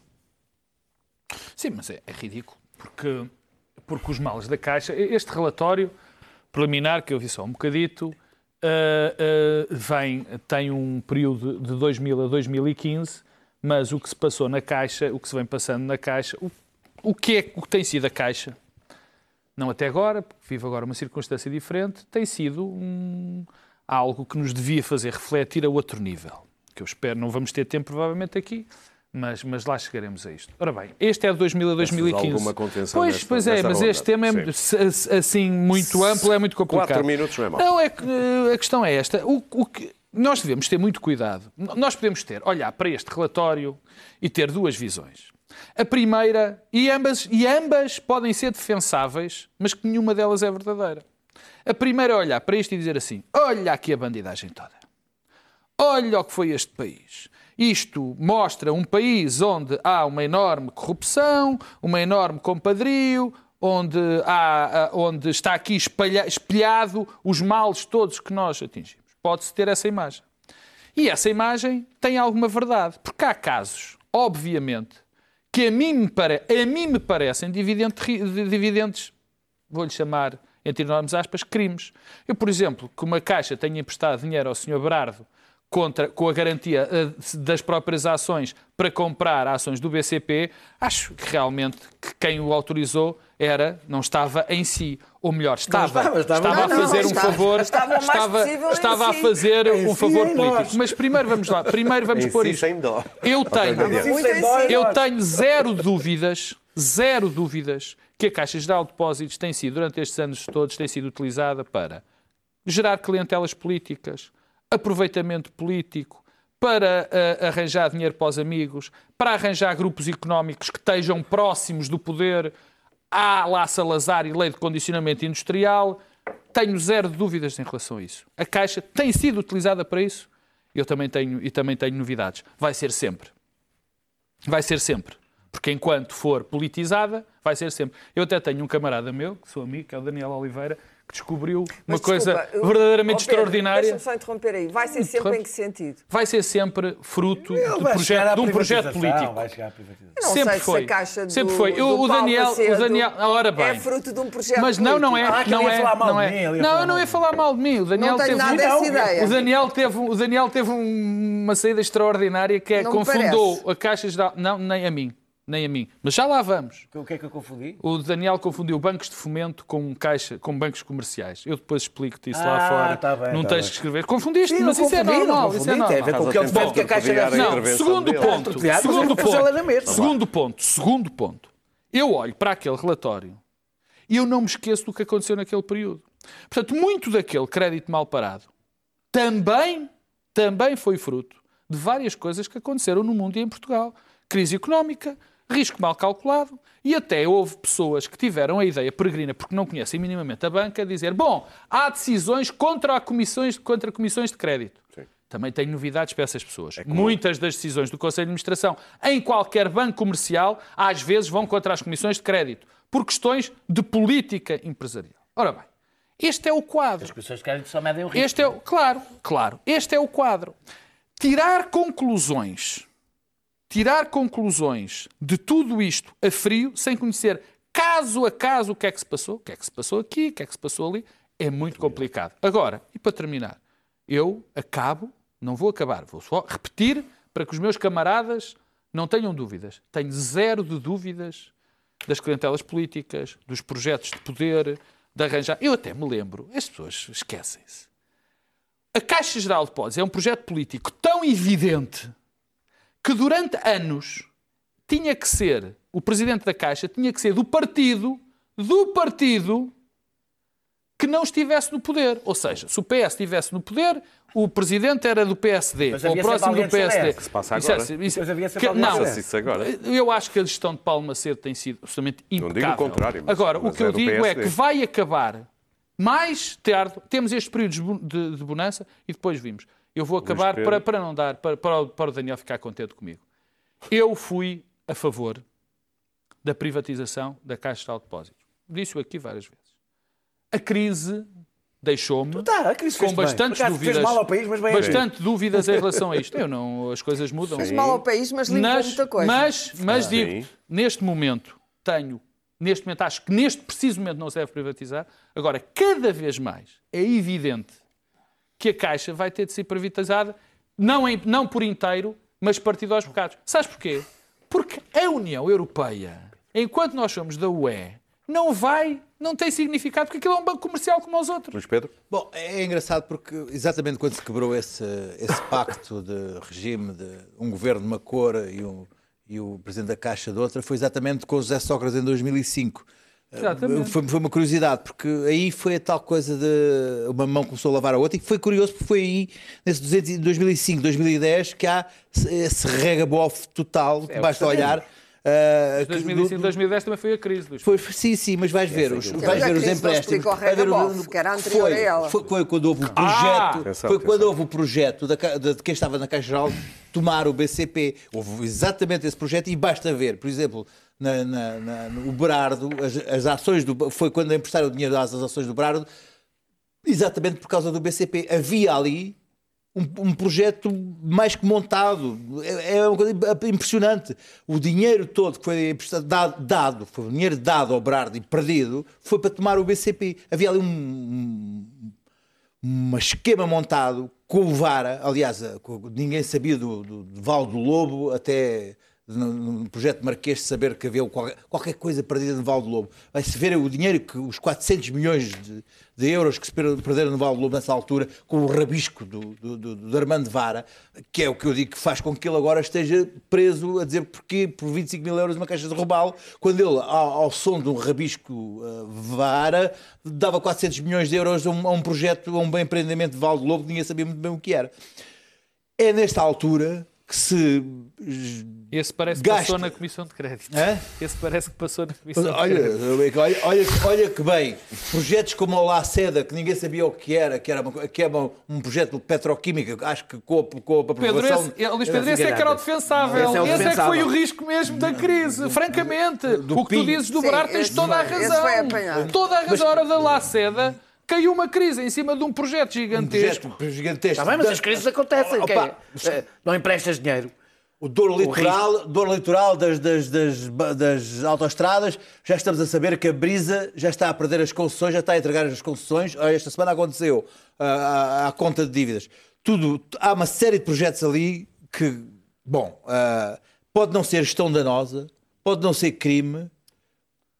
Speaker 5: Sim, mas é, é ridículo, porque, porque os males da Caixa, este relatório preliminar, que eu vi só um bocadito, ah, ah, vem, tem um período de 2000 a 2015, mas o que se passou na Caixa, o que se vem passando na Caixa, o, o, que, é, o que tem sido a Caixa, não até agora, porque vive agora uma circunstância diferente, tem sido um- algo que nos devia fazer refletir a outro nível. Que eu espero, não vamos ter tempo provavelmente aqui, mas, mas lá chegaremos a isto. Ora bem, este é de 2000 a 2015.
Speaker 1: alguma contenção
Speaker 5: pois,
Speaker 1: nesta-
Speaker 5: pois é, mas
Speaker 1: ronda.
Speaker 5: este tema é s- assim muito amplo, é muito complicado.
Speaker 1: Quatro minutos não é mau.
Speaker 5: Não, é que, eh, a questão é esta. O, o que, nós devemos ter muito cuidado. Nós podemos ter, olhar para este relatório e ter duas visões. A primeira, e ambas, e ambas podem ser defensáveis, mas que nenhuma delas é verdadeira. A primeira é olhar para isto e dizer assim: olha aqui a bandidagem toda. Olha o que foi este país. Isto mostra um país onde há uma enorme corrupção, uma enorme compadrio, onde, há, onde está aqui espalha- espelhado os males todos que nós atingimos. Pode-se ter essa imagem. E essa imagem tem alguma verdade, porque há casos, obviamente, que a mim me, pare... a mim me parecem de dividentes, vou-lhe chamar, entre enormes aspas, crimes. Eu, por exemplo, que uma caixa tenha emprestado dinheiro ao Sr. Berardo contra, com a garantia eh, das próprias ações para comprar ações do BCP, acho que realmente que quem o autorizou era, não estava em si. Ou melhor, estava,
Speaker 3: estava, estava.
Speaker 5: estava
Speaker 4: Não,
Speaker 5: a
Speaker 4: não,
Speaker 5: fazer um
Speaker 4: estava-
Speaker 5: favor,
Speaker 4: estava
Speaker 5: estava, estava a fazer
Speaker 3: Em
Speaker 5: um
Speaker 3: si,
Speaker 5: favor político.
Speaker 3: nós.
Speaker 5: Mas primeiro vamos lá, primeiro vamos
Speaker 1: Em
Speaker 5: pôr
Speaker 1: si,
Speaker 5: isto.
Speaker 1: sem dó.
Speaker 5: Eu tenho, eu tenho zero dúvidas, zero dúvidas que a Caixa Geral de Depósitos tem sido, durante estes anos todos, tem sido utilizada para gerar clientelas políticas, aproveitamento político, para ah, arranjar dinheiro para os amigos, para arranjar grupos económicos que estejam próximos do poder. Há lá Salazar e lei de condicionamento industrial. Tenho zero dúvidas em relação a isso. A Caixa tem sido utilizada para isso. Eu também tenho, e também tenho novidades. Vai ser sempre. Vai ser sempre. Porque enquanto for politizada, vai ser sempre. Eu até tenho um camarada meu, que sou amigo, que é o Daniel Oliveira, que descobriu uma
Speaker 4: Mas,
Speaker 5: coisa
Speaker 4: desculpa, eu-
Speaker 5: verdadeiramente
Speaker 4: Oh, Pedro,
Speaker 5: extraordinária.
Speaker 4: Deixa-me só interromper aí. Vai ser sempre em que sentido?
Speaker 5: Vai ser sempre fruto de, projeto- de um projeto político.
Speaker 3: vai chegar à privatização.
Speaker 4: Eu não
Speaker 5: Sempre
Speaker 4: sei
Speaker 5: foi.
Speaker 4: se a caixa do,
Speaker 5: Sempre foi.
Speaker 4: do
Speaker 5: O- Daniel- o Daniel- ora bem.
Speaker 4: é fruto de um projeto
Speaker 5: Mas não, não é.
Speaker 4: político.
Speaker 3: Ah,
Speaker 5: não
Speaker 3: ia
Speaker 5: é,
Speaker 3: falar mal
Speaker 5: não
Speaker 3: de
Speaker 5: é.
Speaker 3: mim,
Speaker 5: Não,
Speaker 3: falar
Speaker 5: eu não
Speaker 3: mal
Speaker 5: ia
Speaker 3: de
Speaker 5: falar mal de mim. O Daniel
Speaker 4: Não tenho
Speaker 5: teve,
Speaker 4: nada dessa ideia.
Speaker 5: O Daniel teve, o Daniel teve um- uma saída extraordinária que é
Speaker 4: Não
Speaker 5: confundou
Speaker 4: parece.
Speaker 5: a Caixa Geral. Não, nem a mim. Nem a mim. Mas já lá vamos.
Speaker 3: O que é que eu confundi?
Speaker 5: O Daniel confundiu bancos de fomento com, caixa, com bancos comerciais. Eu depois explico-te isso
Speaker 3: Ah,
Speaker 5: lá fora.
Speaker 3: tá bem,
Speaker 5: não
Speaker 3: tá
Speaker 5: tens
Speaker 3: bem.
Speaker 5: que escrever. Confundiste,
Speaker 3: Sim,
Speaker 5: mas isso é normal. Isso é
Speaker 3: confundi, tem a
Speaker 5: normal.
Speaker 3: ver com
Speaker 1: Estás
Speaker 3: que ele que a Caixa deve...
Speaker 5: Não,
Speaker 1: intervenção
Speaker 5: segundo ponto. Segundo ponto.
Speaker 3: é.
Speaker 5: Segundo ponto. Segundo ponto. Eu olho para aquele relatório e eu não me esqueço do que aconteceu naquele período. Portanto, muito daquele crédito mal parado também, também foi fruto de várias coisas que aconteceram no mundo e em Portugal. Crise económica, risco mal calculado e até houve pessoas que tiveram a ideia peregrina, porque não conhecem minimamente a banca, dizer, bom, há decisões contra, comissões, contra comissões de crédito. Também tenho novidades para essas pessoas. Muitas das decisões do Conselho de Administração em qualquer banco comercial, às vezes vão contra as comissões de crédito, por questões de política empresarial. Ora bem, este é o quadro.
Speaker 3: As pessoas de crédito só medem o risco.
Speaker 5: Este é o, claro, claro. Este é o quadro. tirar conclusões, tirar conclusões de tudo isto a frio, sem conhecer caso a caso o que é que se passou, o que é que se passou aqui, o que é que se passou ali, é muito complicado. Agora, e para terminar, eu acabo, não vou acabar, vou só repetir para que os meus camaradas não tenham dúvidas. Tenho zero de dúvidas das clientelas políticas, dos projetos de poder, de arranjar. Eu até me lembro, as pessoas esquecem-se. A Caixa Geral de Depósitos é um projeto político tão evidente que durante anos tinha que ser, o presidente da Caixa tinha que ser do partido, do partido que não estivesse no poder. Ou seja, se o PS estivesse no poder, o presidente era do PSD, ou próximo do
Speaker 3: alguém de
Speaker 5: PSD.
Speaker 3: CDS.
Speaker 1: Que se passa
Speaker 5: Isso é-
Speaker 1: agora.
Speaker 5: isso-
Speaker 3: havia sempre
Speaker 5: que- não,
Speaker 1: isso agora.
Speaker 5: eu acho que a gestão de Paulo Macedo tem sido absolutamente
Speaker 1: digo o
Speaker 5: impecável.
Speaker 1: contrário, mas-
Speaker 5: Agora, o
Speaker 1: mas
Speaker 5: que
Speaker 1: é
Speaker 5: eu digo é
Speaker 1: PSD.
Speaker 5: que vai acabar mais tarde, temos estes períodos de bu- de, de bonança e depois vimos. Eu vou acabar para, para não dar, para, para, o- para o Daniel ficar contente comigo. Eu fui a favor da privatização da Caixa de Depósitos. Disse-o aqui várias vezes. A crise deixou-me
Speaker 3: Tá, a crise
Speaker 5: com
Speaker 3: bem.
Speaker 5: bastantes dúvidas.
Speaker 3: Fez mal ao país, mas bem
Speaker 5: bastante dúvidas em relação a isto. Eu não, as coisas mudam.
Speaker 4: Fez mal ao país, mas limpou
Speaker 5: Mas,
Speaker 4: muita coisa.
Speaker 5: mas, mas
Speaker 1: Sim.
Speaker 5: digo, neste momento tenho, neste momento acho que neste preciso momento não se deve privatizar. Agora, cada vez mais é evidente que a Caixa vai ter de ser privatizada, não, em- não por inteiro, mas partido aos bocados. Sabes porquê? Porque a União Europeia, enquanto nós somos da UE, não vai, não tem significado, porque aquilo é um banco comercial como os outros.
Speaker 1: Luís Pedro?
Speaker 8: Bom, é engraçado porque exatamente quando se quebrou esse, esse pacto de regime de um governo de uma cor e, um, e o presidente da Caixa de outra, foi exatamente com o José Sócrates em 2005.
Speaker 5: Exatamente.
Speaker 8: Foi, foi uma curiosidade, porque aí foi a tal coisa de uma mão começou a lavar a outra, e foi curioso porque foi aí, nesse 200 2005, 2010, que há esse regabof total, que basta olhar. ah, que-
Speaker 5: 2005
Speaker 8: do-
Speaker 5: 2010 também foi a crise. Luís.
Speaker 8: foi, sim, sim, mas vais ver, os, vais ver os empréstimos.
Speaker 4: o
Speaker 8: vai ver
Speaker 4: Regabof, que era anterior
Speaker 8: foi,
Speaker 4: a ela.
Speaker 8: Foi, foi quando houve o
Speaker 5: Ah!
Speaker 8: projeto,
Speaker 1: Atenção,
Speaker 8: foi
Speaker 1: atenção.
Speaker 8: quando houve o projeto da de, de quem estava na Caixa Geral tomar o BCP. Houve exatamente esse projeto e basta ver, por exemplo, na, na- na- no Berardo, as, as ações do foi quando emprestaram o dinheiro às ações do Berardo, exatamente por causa do BCP. Havia ali um, um projeto mais que montado. É, é uma coisa impressionante. O dinheiro todo que foi dado, dado, foi o dinheiro dado ao Brardo e perdido, foi para tomar o BCP. Havia ali um, um, um esquema montado com o Vara, aliás, com- ninguém sabia do, do, do Val do Lobo até no, projeto Marquês saber que havia qualquer, coisa perdida no Val do Lobo. Vai-se ver o dinheiro, que os 400 milhões de, de euros que se per- perderam no Val do Lobo nessa altura, com o rabisco do, do, do, do Armando Vara, que é o que eu digo que faz com que ele agora esteja preso a dizer porque por 25 mil euros uma caixa de robalo, quando ele, ao, ao som de um rabisco uh, Vara, dava 400 milhões de euros a um, a um projeto, a um bem empreendimento de Val do Lobo, que ninguém sabia muito bem o que era. É nesta altura que se
Speaker 5: Esse parece que
Speaker 8: Gasta.
Speaker 5: passou na Comissão de Crédito.
Speaker 8: Hã?
Speaker 5: Esse parece que passou na Comissão de
Speaker 8: Olha,
Speaker 5: Crédito.
Speaker 8: olha, olha, olha que bem, projetos como o La Seda, que ninguém sabia o que era, que era, uma, que era um projeto de petroquímica, acho que com, a- com a
Speaker 5: Pedro,
Speaker 8: aprovação...
Speaker 5: esse, Luís Pedro, esse é que era o defensável.
Speaker 3: Esse é o
Speaker 5: Esse é que foi o risco mesmo da crise. Francamente, o que tu dizes do
Speaker 4: Sim,
Speaker 5: Berardo tens
Speaker 4: esse
Speaker 5: toda a razão. Toda a razão. A hora da Laceda caiu uma crise em cima de um projeto
Speaker 8: um
Speaker 5: gigantesco.
Speaker 8: projeto gigantesco.
Speaker 3: Está bem, mas as crises acontecem. que é-
Speaker 8: Opa,
Speaker 3: eh, não emprestas dinheiro.
Speaker 8: O dor litoral, dor litoral das, das, das, das autoestradas, já estamos a saber que a Brisa já está a perder as concessões, já está a entregar as concessões. Esta semana aconteceu ah, à, à conta de dívidas. Tudo, há uma série de projetos ali que, bom, ah, pode não ser gestão danosa, pode não ser crime,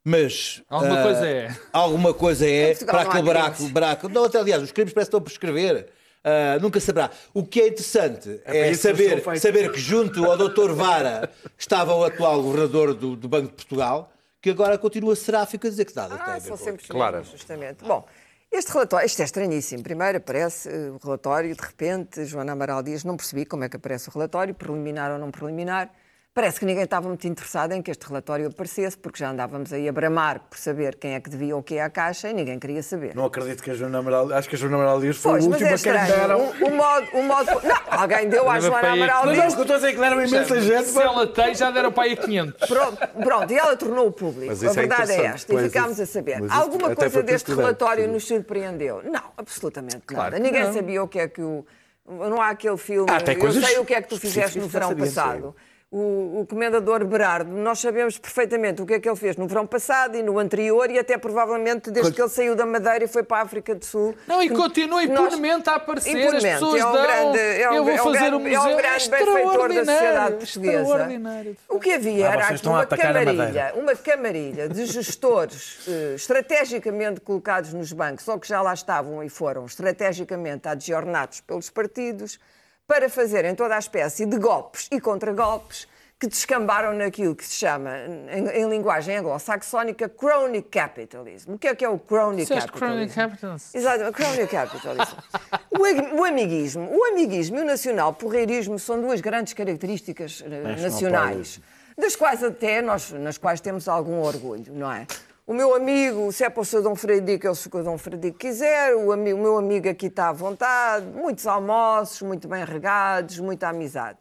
Speaker 8: mas
Speaker 5: Alguma
Speaker 8: ah,
Speaker 5: coisa é.
Speaker 8: Alguma coisa é
Speaker 4: Portugal
Speaker 8: para aquele buraco, buraco. Não, até, aliás, os crimes parecem que estão a prescrever. Ah, nunca saberá. O que é interessante
Speaker 3: para
Speaker 8: é,
Speaker 3: isso que
Speaker 8: saber, saber que junto ao Dr. Vara estava o atual governador do, do Banco de Portugal, que agora continua seráfico a dizer que nada tem a
Speaker 4: Ah,
Speaker 8: ver
Speaker 4: são sempre claro. justamente. Bom, este relatório, isto é estranhíssimo. Primeiro aparece eh, o relatório, de repente, Joana Amaral Dias, não percebi como é que aparece o relatório, preliminar ou não preliminar. Parece que ninguém estava muito interessado em que este relatório aparecesse, porque já andávamos aí a bramar por saber quem é que devia o que é à Caixa e ninguém queria saber.
Speaker 3: Não acredito que a Joana Amaral... Acho que a Joana Amaral Dias foi
Speaker 4: Pois, mas é
Speaker 3: a quem
Speaker 4: estranho.
Speaker 3: deram...
Speaker 4: O, o modo, o modo... Não, alguém deu à Joana Amaral
Speaker 3: Mas não,
Speaker 4: Dias.
Speaker 3: o que eu estou a dizer é que deram imensa gente.
Speaker 5: Se ela tem, já deram para aí 500.
Speaker 4: Pronto, pronto, e ela tornou-o público.
Speaker 1: Mas
Speaker 4: A
Speaker 1: isso é
Speaker 4: verdade é,
Speaker 1: interessante.
Speaker 4: esta. E ficámos
Speaker 3: isso-
Speaker 4: a saber.
Speaker 3: mas isso
Speaker 4: Alguma coisa deste relatório nos surpreendeu? Não, absolutamente nada. Ninguém sabia o que é que o, não há aquele filme.
Speaker 3: Ah,
Speaker 4: eu
Speaker 3: coisas
Speaker 4: sei o que é que tu fizeste no verão passado. O, o comendador Berardo, nós sabemos perfeitamente o que é que ele fez no verão passado e no anterior e até provavelmente desde que ele saiu da Madeira e foi para a África do Sul.
Speaker 5: Não, e
Speaker 4: Que-
Speaker 5: continua
Speaker 4: que nós-
Speaker 5: impunemente a aparecer, as
Speaker 4: Impunemente.
Speaker 5: pessoas
Speaker 4: é um
Speaker 5: dão,
Speaker 4: grande, é um,
Speaker 5: eu vou
Speaker 4: é um
Speaker 5: fazer
Speaker 4: grande,
Speaker 5: um museu,
Speaker 4: é um grande benfeitor da sociedade
Speaker 5: extraordinário,
Speaker 4: portuguesa. O que havia
Speaker 3: Ah,
Speaker 4: era aqui uma camarilha, uma camarilha de gestores eh, estrategicamente colocados nos bancos, ou que já lá estavam e foram estrategicamente adjornados pelos partidos, para fazerem toda a espécie de golpes e contragolpes que descambaram naquilo que se chama, em, em linguagem anglo-saxónica, crony capitalism. O que é que é o crony
Speaker 5: Disseste
Speaker 4: capitalism?
Speaker 5: crony capitalism.
Speaker 4: Exato, crony capitalism. O, o amiguismo, o amiguismo e o nacional porreirismo são duas grandes características eh, nacionais, das quais até nós, nas quais temos algum orgulho, não é? O meu amigo, se é para o seu Dom Frederico, é o seu Dom Frederico quiser, o, ami- o meu amigo aqui está à vontade, muitos almoços, muito bem regados, muita amizade.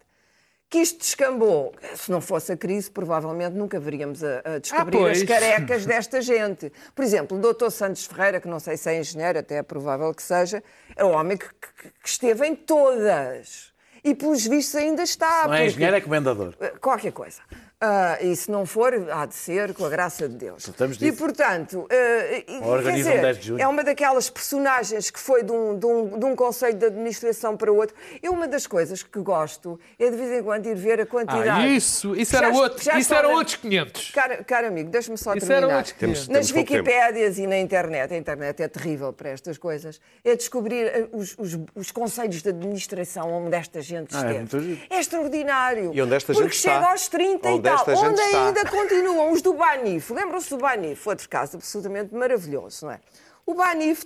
Speaker 4: Que isto descambou, se não fosse a crise, provavelmente nunca veríamos a, a descobrir
Speaker 5: Ah,
Speaker 4: as carecas desta gente. Por exemplo, o Dr. Santos Ferreira, que não sei se é engenheiro, até é provável que seja, é um homem que, que- que esteve em todas. E, pelos vistos, ainda está.
Speaker 3: Não é
Speaker 4: porque-
Speaker 3: engenheiro, é comendador.
Speaker 4: Qualquer coisa. Ah, e se não for, há de ser, com a graça de Deus.
Speaker 3: Tratamos
Speaker 4: E,
Speaker 3: disso.
Speaker 4: portanto, e- quer dizer,
Speaker 3: 10 de junho.
Speaker 4: é uma daquelas personagens que foi de um, de, um, de um conselho de administração para outro. Eu, uma das coisas que gosto é, de vez em quando, ir ver a quantidade.
Speaker 5: Ah, isso, isso era
Speaker 4: Já-
Speaker 5: outro,
Speaker 4: já
Speaker 5: isso eram
Speaker 4: na-
Speaker 5: outros 500.
Speaker 4: Cara, caro amigo, deixa-me só
Speaker 5: Isso
Speaker 4: terminar.
Speaker 5: era outros
Speaker 1: Temos-
Speaker 5: 500.
Speaker 4: Nas. Wikipédias e na internet, a internet é terrível para estas coisas, é descobrir eh, os, os, os conselhos de administração onde esta gente
Speaker 3: Ah, é
Speaker 4: esteve.
Speaker 3: muito giro.
Speaker 4: É extraordinário.
Speaker 1: E onde esta
Speaker 4: Porque
Speaker 1: gente está.
Speaker 4: chega aos 30
Speaker 1: Onde
Speaker 4: e tal,
Speaker 1: esta gente
Speaker 4: onde
Speaker 1: está.
Speaker 4: ainda continuam os do Banif. Lembram-se do Banif? Outro caso absolutamente maravilhoso, não é? O Banif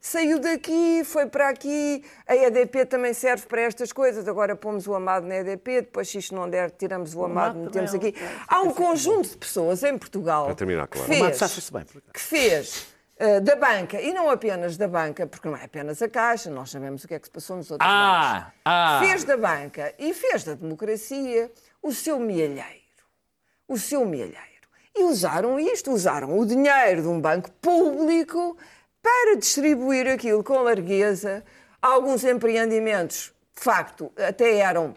Speaker 4: saiu daqui, foi para aqui, a EDP também serve para estas coisas. Agora pomos o Amado na EDP, depois se isto não der, tiramos o Amado, metemos aqui. Há um conjunto de pessoas em Portugal
Speaker 1: Para terminar, claro.
Speaker 4: que fez,
Speaker 3: bem,
Speaker 4: que fez eh, da banca, e não apenas da banca, porque não é apenas a Caixa, nós sabemos o que é que se passou nos outros
Speaker 5: Ah,
Speaker 4: bancos.
Speaker 5: ah.
Speaker 4: Fez da banca e fez da democracia o seu mielheiro. O seu mielheiro. E usaram isto, usaram o dinheiro de um banco público para distribuir aquilo com largueza. Alguns empreendimentos, de facto, até eram,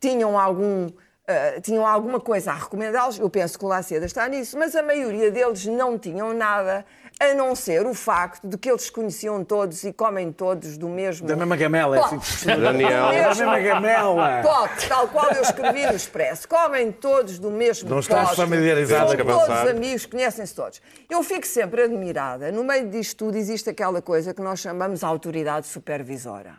Speaker 4: tinham algum. eh, tinham alguma coisa a recomendá-los, eu penso que o Laceda está nisso, mas a maioria deles não tinham nada, a não ser o facto de que eles conheciam todos e comem todos do mesmo
Speaker 3: Da mesma gamela, é assim.
Speaker 1: Daniel.
Speaker 3: Da mesma gamela.
Speaker 4: pote, tal qual eu escrevi no Expresso. Comem todos do mesmo
Speaker 3: Não estás
Speaker 4: pote.
Speaker 3: familiarizado
Speaker 4: São todos
Speaker 1: avançar.
Speaker 4: amigos, conhecem-se todos. Eu fico sempre admirada. No meio disto tudo existe aquela coisa que nós chamamos de autoridade supervisora.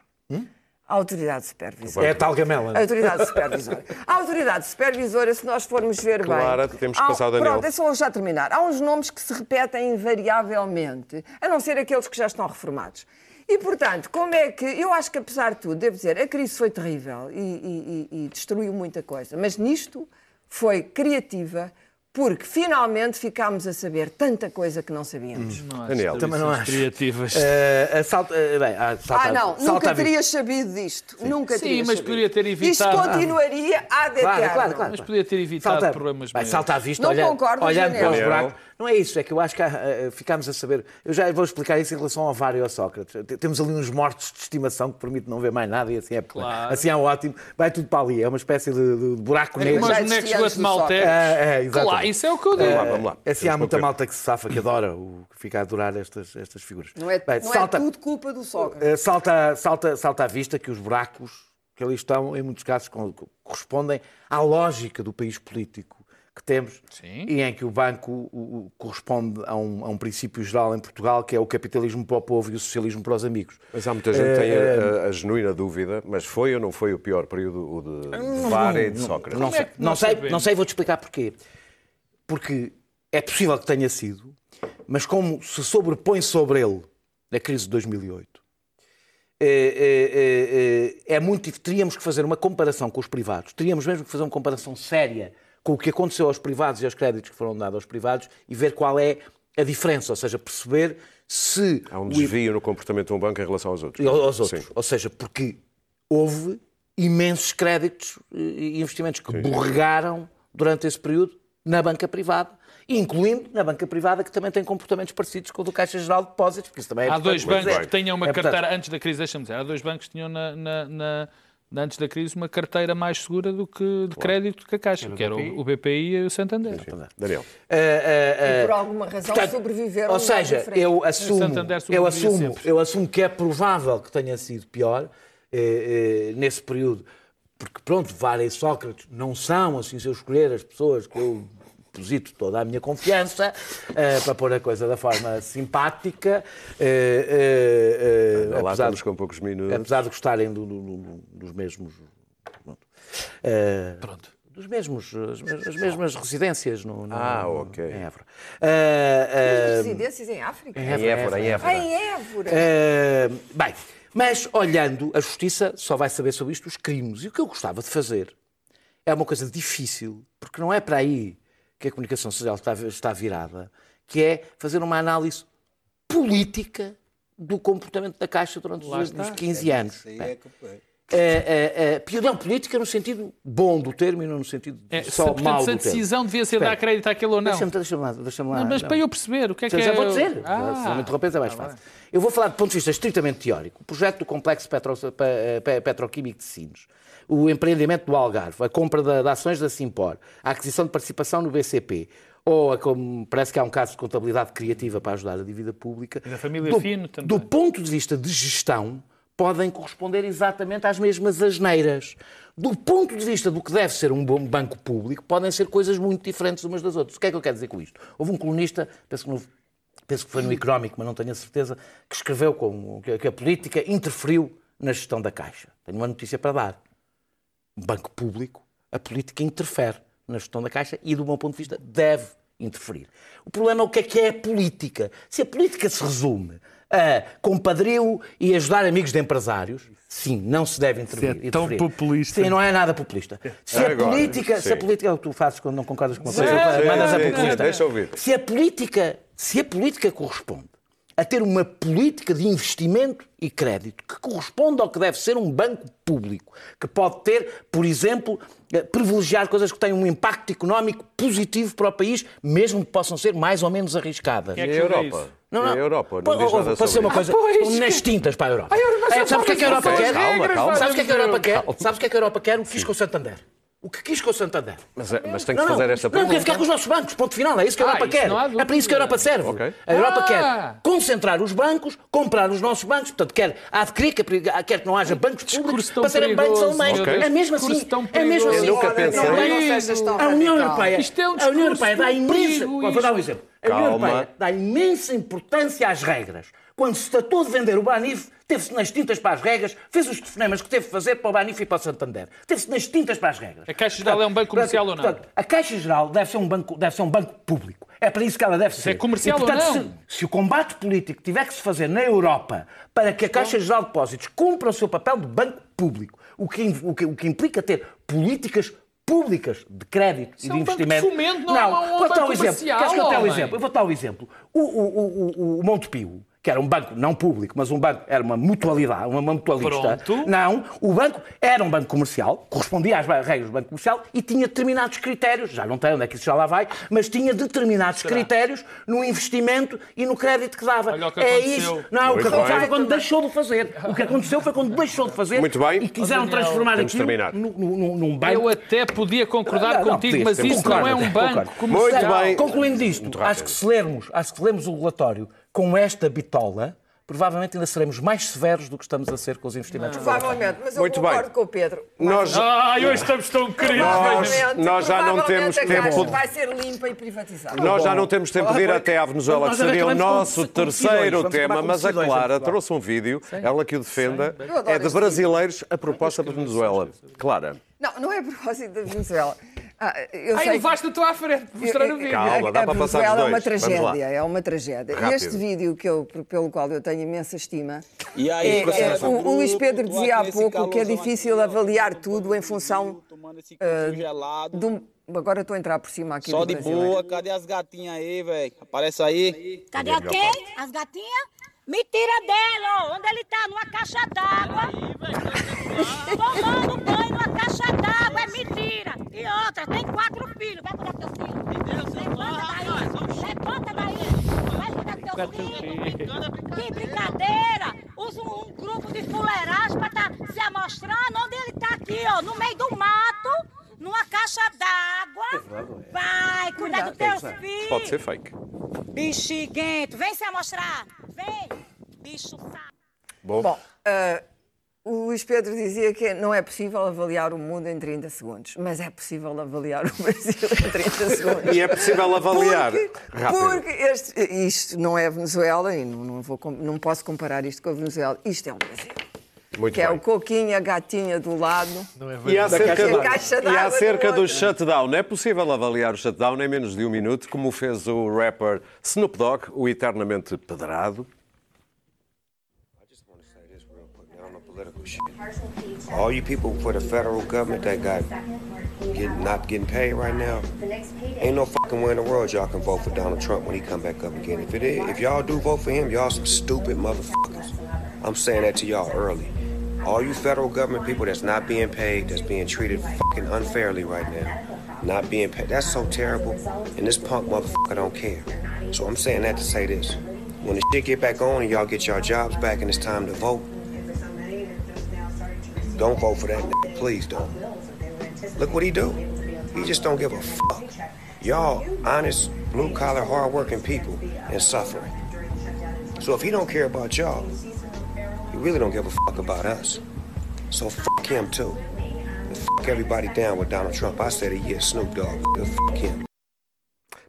Speaker 4: A autoridade supervisora.
Speaker 3: É a tal gamela.
Speaker 4: A autoridade supervisora. A autoridade supervisora, se nós formos ver
Speaker 1: Clara,
Speaker 4: bem.
Speaker 1: temos que
Speaker 4: há-
Speaker 1: passar o Daniel.
Speaker 4: Pronto, é só já terminar. Há uns nomes que se repetem invariavelmente, a não ser aqueles que já estão reformados. E, portanto, como é que. Eu acho que, apesar de tudo, devo dizer, a crise foi terrível e- e- e destruiu muita coisa. Mas nisto foi criativa, porque finalmente ficámos a saber tanta coisa que não sabíamos.
Speaker 5: Não acho
Speaker 1: Daniel.
Speaker 3: Também não acho.
Speaker 5: criativas.
Speaker 3: Eh, assalto- eh, bem, ah, salta-
Speaker 4: Ah, não,
Speaker 3: salta
Speaker 4: nunca terias sabido disto. Nunca
Speaker 5: Sim,
Speaker 4: terias
Speaker 5: mas
Speaker 4: sabido.
Speaker 5: poderia ter
Speaker 4: Isto
Speaker 5: evitado.
Speaker 4: continuaria a de
Speaker 3: Claro, claro, claro.
Speaker 5: Mas podia ter evitado
Speaker 3: Salta,
Speaker 5: problemas maiores.
Speaker 3: salta à vista,
Speaker 4: Não
Speaker 3: olhando,
Speaker 4: concordo,
Speaker 3: olhando para os buracos. Não é isso, é que eu acho que há, eh, ficámos a saber. Eu já vou explicar isso em relação ao Vário e ao Sócrates. Temos ali uns mortos de estimação que permite não ver mais nada e assim é,
Speaker 5: Claro.
Speaker 3: assim é ótimo. Vai tudo para ali, é uma espécie de, de buraco
Speaker 5: É
Speaker 3: negro.
Speaker 4: Já
Speaker 5: bonecos guatemaltecos.
Speaker 3: É, é, exatamente.
Speaker 5: Claro, isso é o que eu digo.
Speaker 1: Vamos lá, vamos lá.
Speaker 3: É assim, há muita malta que se safa, que adora, o, que fica a adorar estas, estas figuras.
Speaker 4: Não é,
Speaker 3: Bem,
Speaker 4: não
Speaker 3: salta,
Speaker 4: é tudo culpa do Sócrates.
Speaker 3: eh, salta, salta, salta à vista que os buracos que ali estão, em muitos casos, co- correspondem à lógica do país político que temos
Speaker 5: Sim.
Speaker 3: e em que o banco o- o- corresponde a um, a um princípio geral em Portugal, que é o capitalismo para o povo e o socialismo para os amigos.
Speaker 1: Mas há muita gente que tem a, a- a genuína dúvida, mas foi ou não foi o pior período o de, de Vara e de Sócrates?
Speaker 3: Não sei,
Speaker 5: é que
Speaker 3: não,
Speaker 5: nós
Speaker 3: sei,
Speaker 5: sabemos?
Speaker 3: não sei, vou-te explicar porquê. Porque é possível que tenha sido, mas como se sobrepõe sobre ele a crise de 2008, é, é, é, é muito Teríamos que fazer uma comparação com os privados, teríamos mesmo que fazer uma comparação séria com o que aconteceu aos privados e aos créditos que foram dados aos privados e ver qual é a diferença, ou seja, perceber se
Speaker 1: Há um
Speaker 3: o
Speaker 1: desvio no comportamento de um banco em relação aos outros.
Speaker 3: e aos outros.
Speaker 1: Sim.
Speaker 3: Ou seja, porque houve imensos créditos e investimentos que borregaram durante esse período na banca privada incluindo na banca privada, que também tem comportamentos parecidos com o do Caixa Geral de Depósitos, porque isso também é
Speaker 5: Há dois bancos
Speaker 3: dizer.
Speaker 5: que tenham uma
Speaker 3: É, portanto,
Speaker 5: carteira, antes da crise, deixa-me dizer, há dois bancos que tinham na- na- na- antes da crise uma carteira mais segura do que de crédito que a Caixa, que era o, BPI e o Santander.
Speaker 1: Daniel.
Speaker 3: Ah, ah, ah,
Speaker 4: E por alguma razão
Speaker 3: Portanto,
Speaker 4: sobreviveram
Speaker 3: Ou seja, eu assumo,
Speaker 5: Santander
Speaker 3: eu assumo, eu assumo que é provável que tenha sido pior eh, eh, nesse período, porque pronto, Vara e Sócrates não são, assim, se eu escolher as pessoas que eu deposito toda a minha confiança eh, para pôr a coisa da forma simpática, eh,
Speaker 1: Lá
Speaker 3: apesar,
Speaker 1: estamos com poucos minutos.
Speaker 3: apesar de gostarem do- do- do- dos mesmos pronto, eh, dos mesmos as, mes- as mesmas residências no, no-
Speaker 1: Ah, ok.
Speaker 3: em Évora. Eh, eh,
Speaker 4: Residências em África?
Speaker 3: em Évora, em Évora.
Speaker 4: Ah, em Évora.
Speaker 3: Eh, bem, mas olhando, a Justiça só vai saber sobre isto os crimes. E o que eu gostava de fazer é uma coisa difícil, porque não é para aí que a comunicação social está, está virada, que é fazer uma análise política do comportamento da Caixa durante os últimos 15 anos.
Speaker 8: Isso aí
Speaker 3: Bem,
Speaker 8: é que-
Speaker 3: é, é, é, não, política no sentido bom do termo e não no sentido
Speaker 5: É,
Speaker 3: só
Speaker 5: portanto,
Speaker 3: mau
Speaker 5: se a
Speaker 3: do termo.
Speaker 5: decisão devia ser
Speaker 3: Espera.
Speaker 5: dar crédito àquele ou não.
Speaker 3: Deixa-me deixa lá, deixa-me lá.
Speaker 5: Não, mas
Speaker 3: não.
Speaker 5: para eu perceber o que é que
Speaker 3: Já
Speaker 5: é.
Speaker 3: vou dizer.
Speaker 5: Ah,
Speaker 3: Se não me interromperes é mais fácil. Eu vou falar do ponto de vista estritamente teórico. O projeto do complexo petro, pe- pe- petroquímico de Sines, o empreendimento do Algarve, a compra de, de ações da Simpor, a aquisição de participação no BCP, ou como parece que há um caso de contabilidade criativa para ajudar a dívida pública.
Speaker 5: E da família
Speaker 3: do,
Speaker 5: Fino também.
Speaker 3: Do ponto de vista de gestão, podem corresponder exatamente às mesmas asneiras. Do ponto de vista do que deve ser um bom banco público, podem ser coisas muito diferentes umas das outras. O que é que eu quero dizer com isto? Houve um colunista, penso que, no, penso que foi no Económico, mas não tenho a certeza, que escreveu como que a política interferiu na gestão da Caixa. Tenho uma notícia para dar. Banco público, a política interfere na gestão da Caixa e, do meu ponto de vista, deve interferir. O problema é o que é que é a política. Se a política se resume a compadrio e ajudar amigos de empresários, sim, não se deve intervir.
Speaker 5: é tão
Speaker 3: interferir.
Speaker 5: populista.
Speaker 3: Sim, não é nada populista. Se a
Speaker 1: Agora,
Speaker 3: política, se a
Speaker 1: sim.
Speaker 3: política é o que tu fazes quando não concordas com uma coisa,
Speaker 1: sim,
Speaker 3: mandas a
Speaker 1: sim,
Speaker 3: populista.
Speaker 1: deixa eu ouvir.
Speaker 3: Se a política, se a política corresponde a ter uma política de investimento e crédito que corresponde ao que deve ser um banco público, que pode ter, por exemplo, eh, privilegiar coisas que têm um impacto económico positivo para o país, mesmo que possam ser mais ou menos arriscadas.
Speaker 5: Quem é
Speaker 1: E a Europa?
Speaker 5: isso?
Speaker 1: E a Europa? Não diz nada
Speaker 3: ser uma coisa? nas tintas para a Europa. É, sabes o que é que a Europa quer?
Speaker 1: calma, calma.
Speaker 3: Sabes o que é que a Europa quer? Sabes o que é que a Europa quer? O que quis com o Santander. O que quis com o Santander.
Speaker 1: Mas, é- mas tem que
Speaker 3: Não, não,
Speaker 1: fazer esta
Speaker 3: não,
Speaker 1: pergunta.
Speaker 3: quer ficar com os nossos bancos, ponto final. É isso que a
Speaker 5: Ah,
Speaker 3: Europa quer.
Speaker 5: não
Speaker 3: É para isso que a. Europa serve.
Speaker 1: Ok.
Speaker 3: A Europa
Speaker 5: Ah!
Speaker 3: quer concentrar os bancos, comprar os nossos bancos, portanto, quer adquirir, que- quer que não haja bancos públicos para serem bancos alemães.
Speaker 1: Deus.
Speaker 3: É mesmo assim. É mesmo assim.
Speaker 1: Eu nunca pensei-
Speaker 4: não,
Speaker 3: Não,
Speaker 4: não
Speaker 3: a União. Europeia,
Speaker 5: Isto é um
Speaker 3: a União Europeia dá imensa. Vou dar um exemplo. A União
Speaker 1: Calma.
Speaker 3: Europeia dá imensa importância às regras. Quando se tratou de vender o Banif, teve-se nas tintas para as regras, fez os telefonemas que teve de fazer para o Banif e para o Santander. Teve-se nas tintas para as regras.
Speaker 5: A Caixa Geral é um banco comercial ou não?
Speaker 3: Portanto, a Caixa Geral deve ser um banco, deve ser um banco público. É para isso que ela deve ser.
Speaker 5: é comercial
Speaker 3: e, portanto,
Speaker 5: ou não?
Speaker 3: Se, se o combate político tiver que se fazer na Europa para que a Caixa Geral de Depósitos cumpra o seu papel de banco público, o que, o que, o que implica ter políticas públicas de crédito e
Speaker 5: é
Speaker 3: de
Speaker 5: um banco de
Speaker 3: investimento.
Speaker 5: fomento, não é um
Speaker 3: vou dar um exemplo. Queres que eu te um exemplo? Eu vou dar um exemplo. O, o, o, o, o Montepio, que era um banco não público, mas um banco, era uma mutualidade, uma mutualista.
Speaker 5: Pronto.
Speaker 3: Não, o banco era um banco comercial, correspondia às regras do banco comercial e tinha determinados critérios, já não tem onde é que isso já lá vai, mas tinha determinados critérios no investimento e no crédito que dava.
Speaker 5: Olha o que
Speaker 3: é
Speaker 5: aconteceu.
Speaker 3: isso. Não, o que
Speaker 1: Muito
Speaker 3: aconteceu
Speaker 1: bem.
Speaker 3: foi quando deixou de fazer. O que aconteceu foi quando deixou de fazer
Speaker 1: Muito bem.
Speaker 3: e quiseram
Speaker 5: Daniel,
Speaker 3: transformar aquilo num, num, num banco.
Speaker 5: Eu até podia concordar
Speaker 3: Não, não,
Speaker 5: contigo,
Speaker 3: podias,
Speaker 5: mas isso
Speaker 3: concordo,
Speaker 5: não é um banco
Speaker 3: concordo.
Speaker 5: comercial.
Speaker 1: Muito bem.
Speaker 3: Concluindo isto,
Speaker 1: Muito
Speaker 3: acho que, se lermos, acho que se lermos o relatório com esta bitola, provavelmente ainda seremos mais severos do que estamos a ser com os investimentos.
Speaker 4: Provavelmente, mas eu
Speaker 1: Muito bem.
Speaker 4: concordo com o Pedro.
Speaker 1: Nós,
Speaker 5: Ah, hoje estamos tão queridos.
Speaker 1: Nós-
Speaker 4: Provavelmente,
Speaker 1: nós já não temos
Speaker 4: a Caixa
Speaker 1: tempo de-
Speaker 4: vai ser limpa e privatizada.
Speaker 1: nós já não temos tempo de ir até à Venezuela, que seria o nosso
Speaker 3: com
Speaker 1: terceiro tema, mas a
Speaker 3: em
Speaker 1: Clara trouxe um vídeo, ela que o defenda, é de brasileiros a proposta para a Venezuela. Clara,
Speaker 4: Não, não é a propósito da Venezuela. Ah, eu
Speaker 5: Ai,
Speaker 4: sei que-
Speaker 5: levaste a tua à frente, mostrar o vídeo.
Speaker 1: Calma, dá
Speaker 4: a
Speaker 1: para passar os
Speaker 4: é uma
Speaker 1: dois. Vamos lá.
Speaker 4: tragédia, é uma tragédia.
Speaker 1: Rápido.
Speaker 4: Este vídeo que eu, pelo qual eu tenho imensa estima,
Speaker 9: E aí,
Speaker 4: é- é- o, o Luís Pedro dizia há pouco que é difícil avaliar tudo em função
Speaker 9: Tomando esse café gelado.
Speaker 4: de um... Agora estou a entrar por cima aqui
Speaker 9: Só
Speaker 4: do
Speaker 9: de
Speaker 4: Brasil. é.
Speaker 9: boa, cadê as gatinhas aí, velho? Aparece aí.
Speaker 10: Cadê a quê? As gatinhas? Me tira dela, ó. Onde ele tá? Numa caixa d'água. Tomando banho caixa d'água, é mentira. E outra, tem quatro filhos. Vai cuidar teu filho. Levanta daí.
Speaker 5: ficar teu filho.
Speaker 10: Que brincadeira! Usa um, um grupo de fuleiragem pra tá se amostrando onde ele tá aqui, ó, no meio do mato, numa caixa d'água. Vai, cuidar dos teus filhos.
Speaker 1: Pode ser fake.
Speaker 10: Bexiguento, vem se amostrar. Vem, bicho saco.
Speaker 1: Bom,
Speaker 4: Bom, ah, o Luís Pedro dizia que não é possível avaliar o mundo em 30 segundos, mas é possível avaliar o Brasil em 30 segundos.
Speaker 1: e é possível avaliar
Speaker 4: Porque,
Speaker 1: rápido.
Speaker 4: porque este- isto não é Venezuela e não, não vou não posso comparar isto com a Venezuela. Isto é o Brasil.
Speaker 1: Muito
Speaker 4: que é
Speaker 1: bem.
Speaker 4: o coquinho, a gatinha do lado.
Speaker 1: E acerca,
Speaker 4: caixa-
Speaker 1: do,
Speaker 4: caixa
Speaker 1: e acerca do
Speaker 4: outro.
Speaker 1: shutdown, é possível avaliar o shutdown em menos de um minuto, como fez o rapper Snoop Dogg, o eternamente pedrado.
Speaker 11: Political shit. All you people for the federal government that got not getting paid right now, ain't no fucking way in the world y'all can vote for Donald Trump when he come back up again. If it is, if y'all do vote for him, y'all some stupid motherfuckers. I'm saying that to y'all early. All you federal government people that's not being paid, that's being treated fucking unfairly right now, not being paid. That's so terrible. And this punk motherfucker don't care. So I'm saying that to say this. When the shit get back on and y'all get your jobs back and it's time to vote, don't vote for that nigga, please don't. Look what he do. He just don't give a fuck. Y'all honest, blue collar, hard working people and suffering. So if he don't care about y'all, he really don't give a fuck about us. So fuck him too. And fuck everybody down with Donald Trump. I said a year, Snoop Dogg. Fuck him.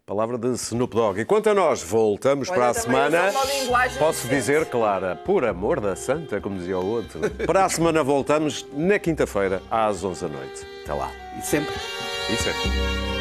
Speaker 1: Palavra de Snoop Dogg. E quanto a nós, voltamos
Speaker 4: Olha,
Speaker 1: para a semana. Posso dizer, Clara, por amor da santa, como dizia o outro. Para a semana voltamos na quinta-feira, às 11 da noite. Até lá.
Speaker 3: E sempre.
Speaker 1: E sempre.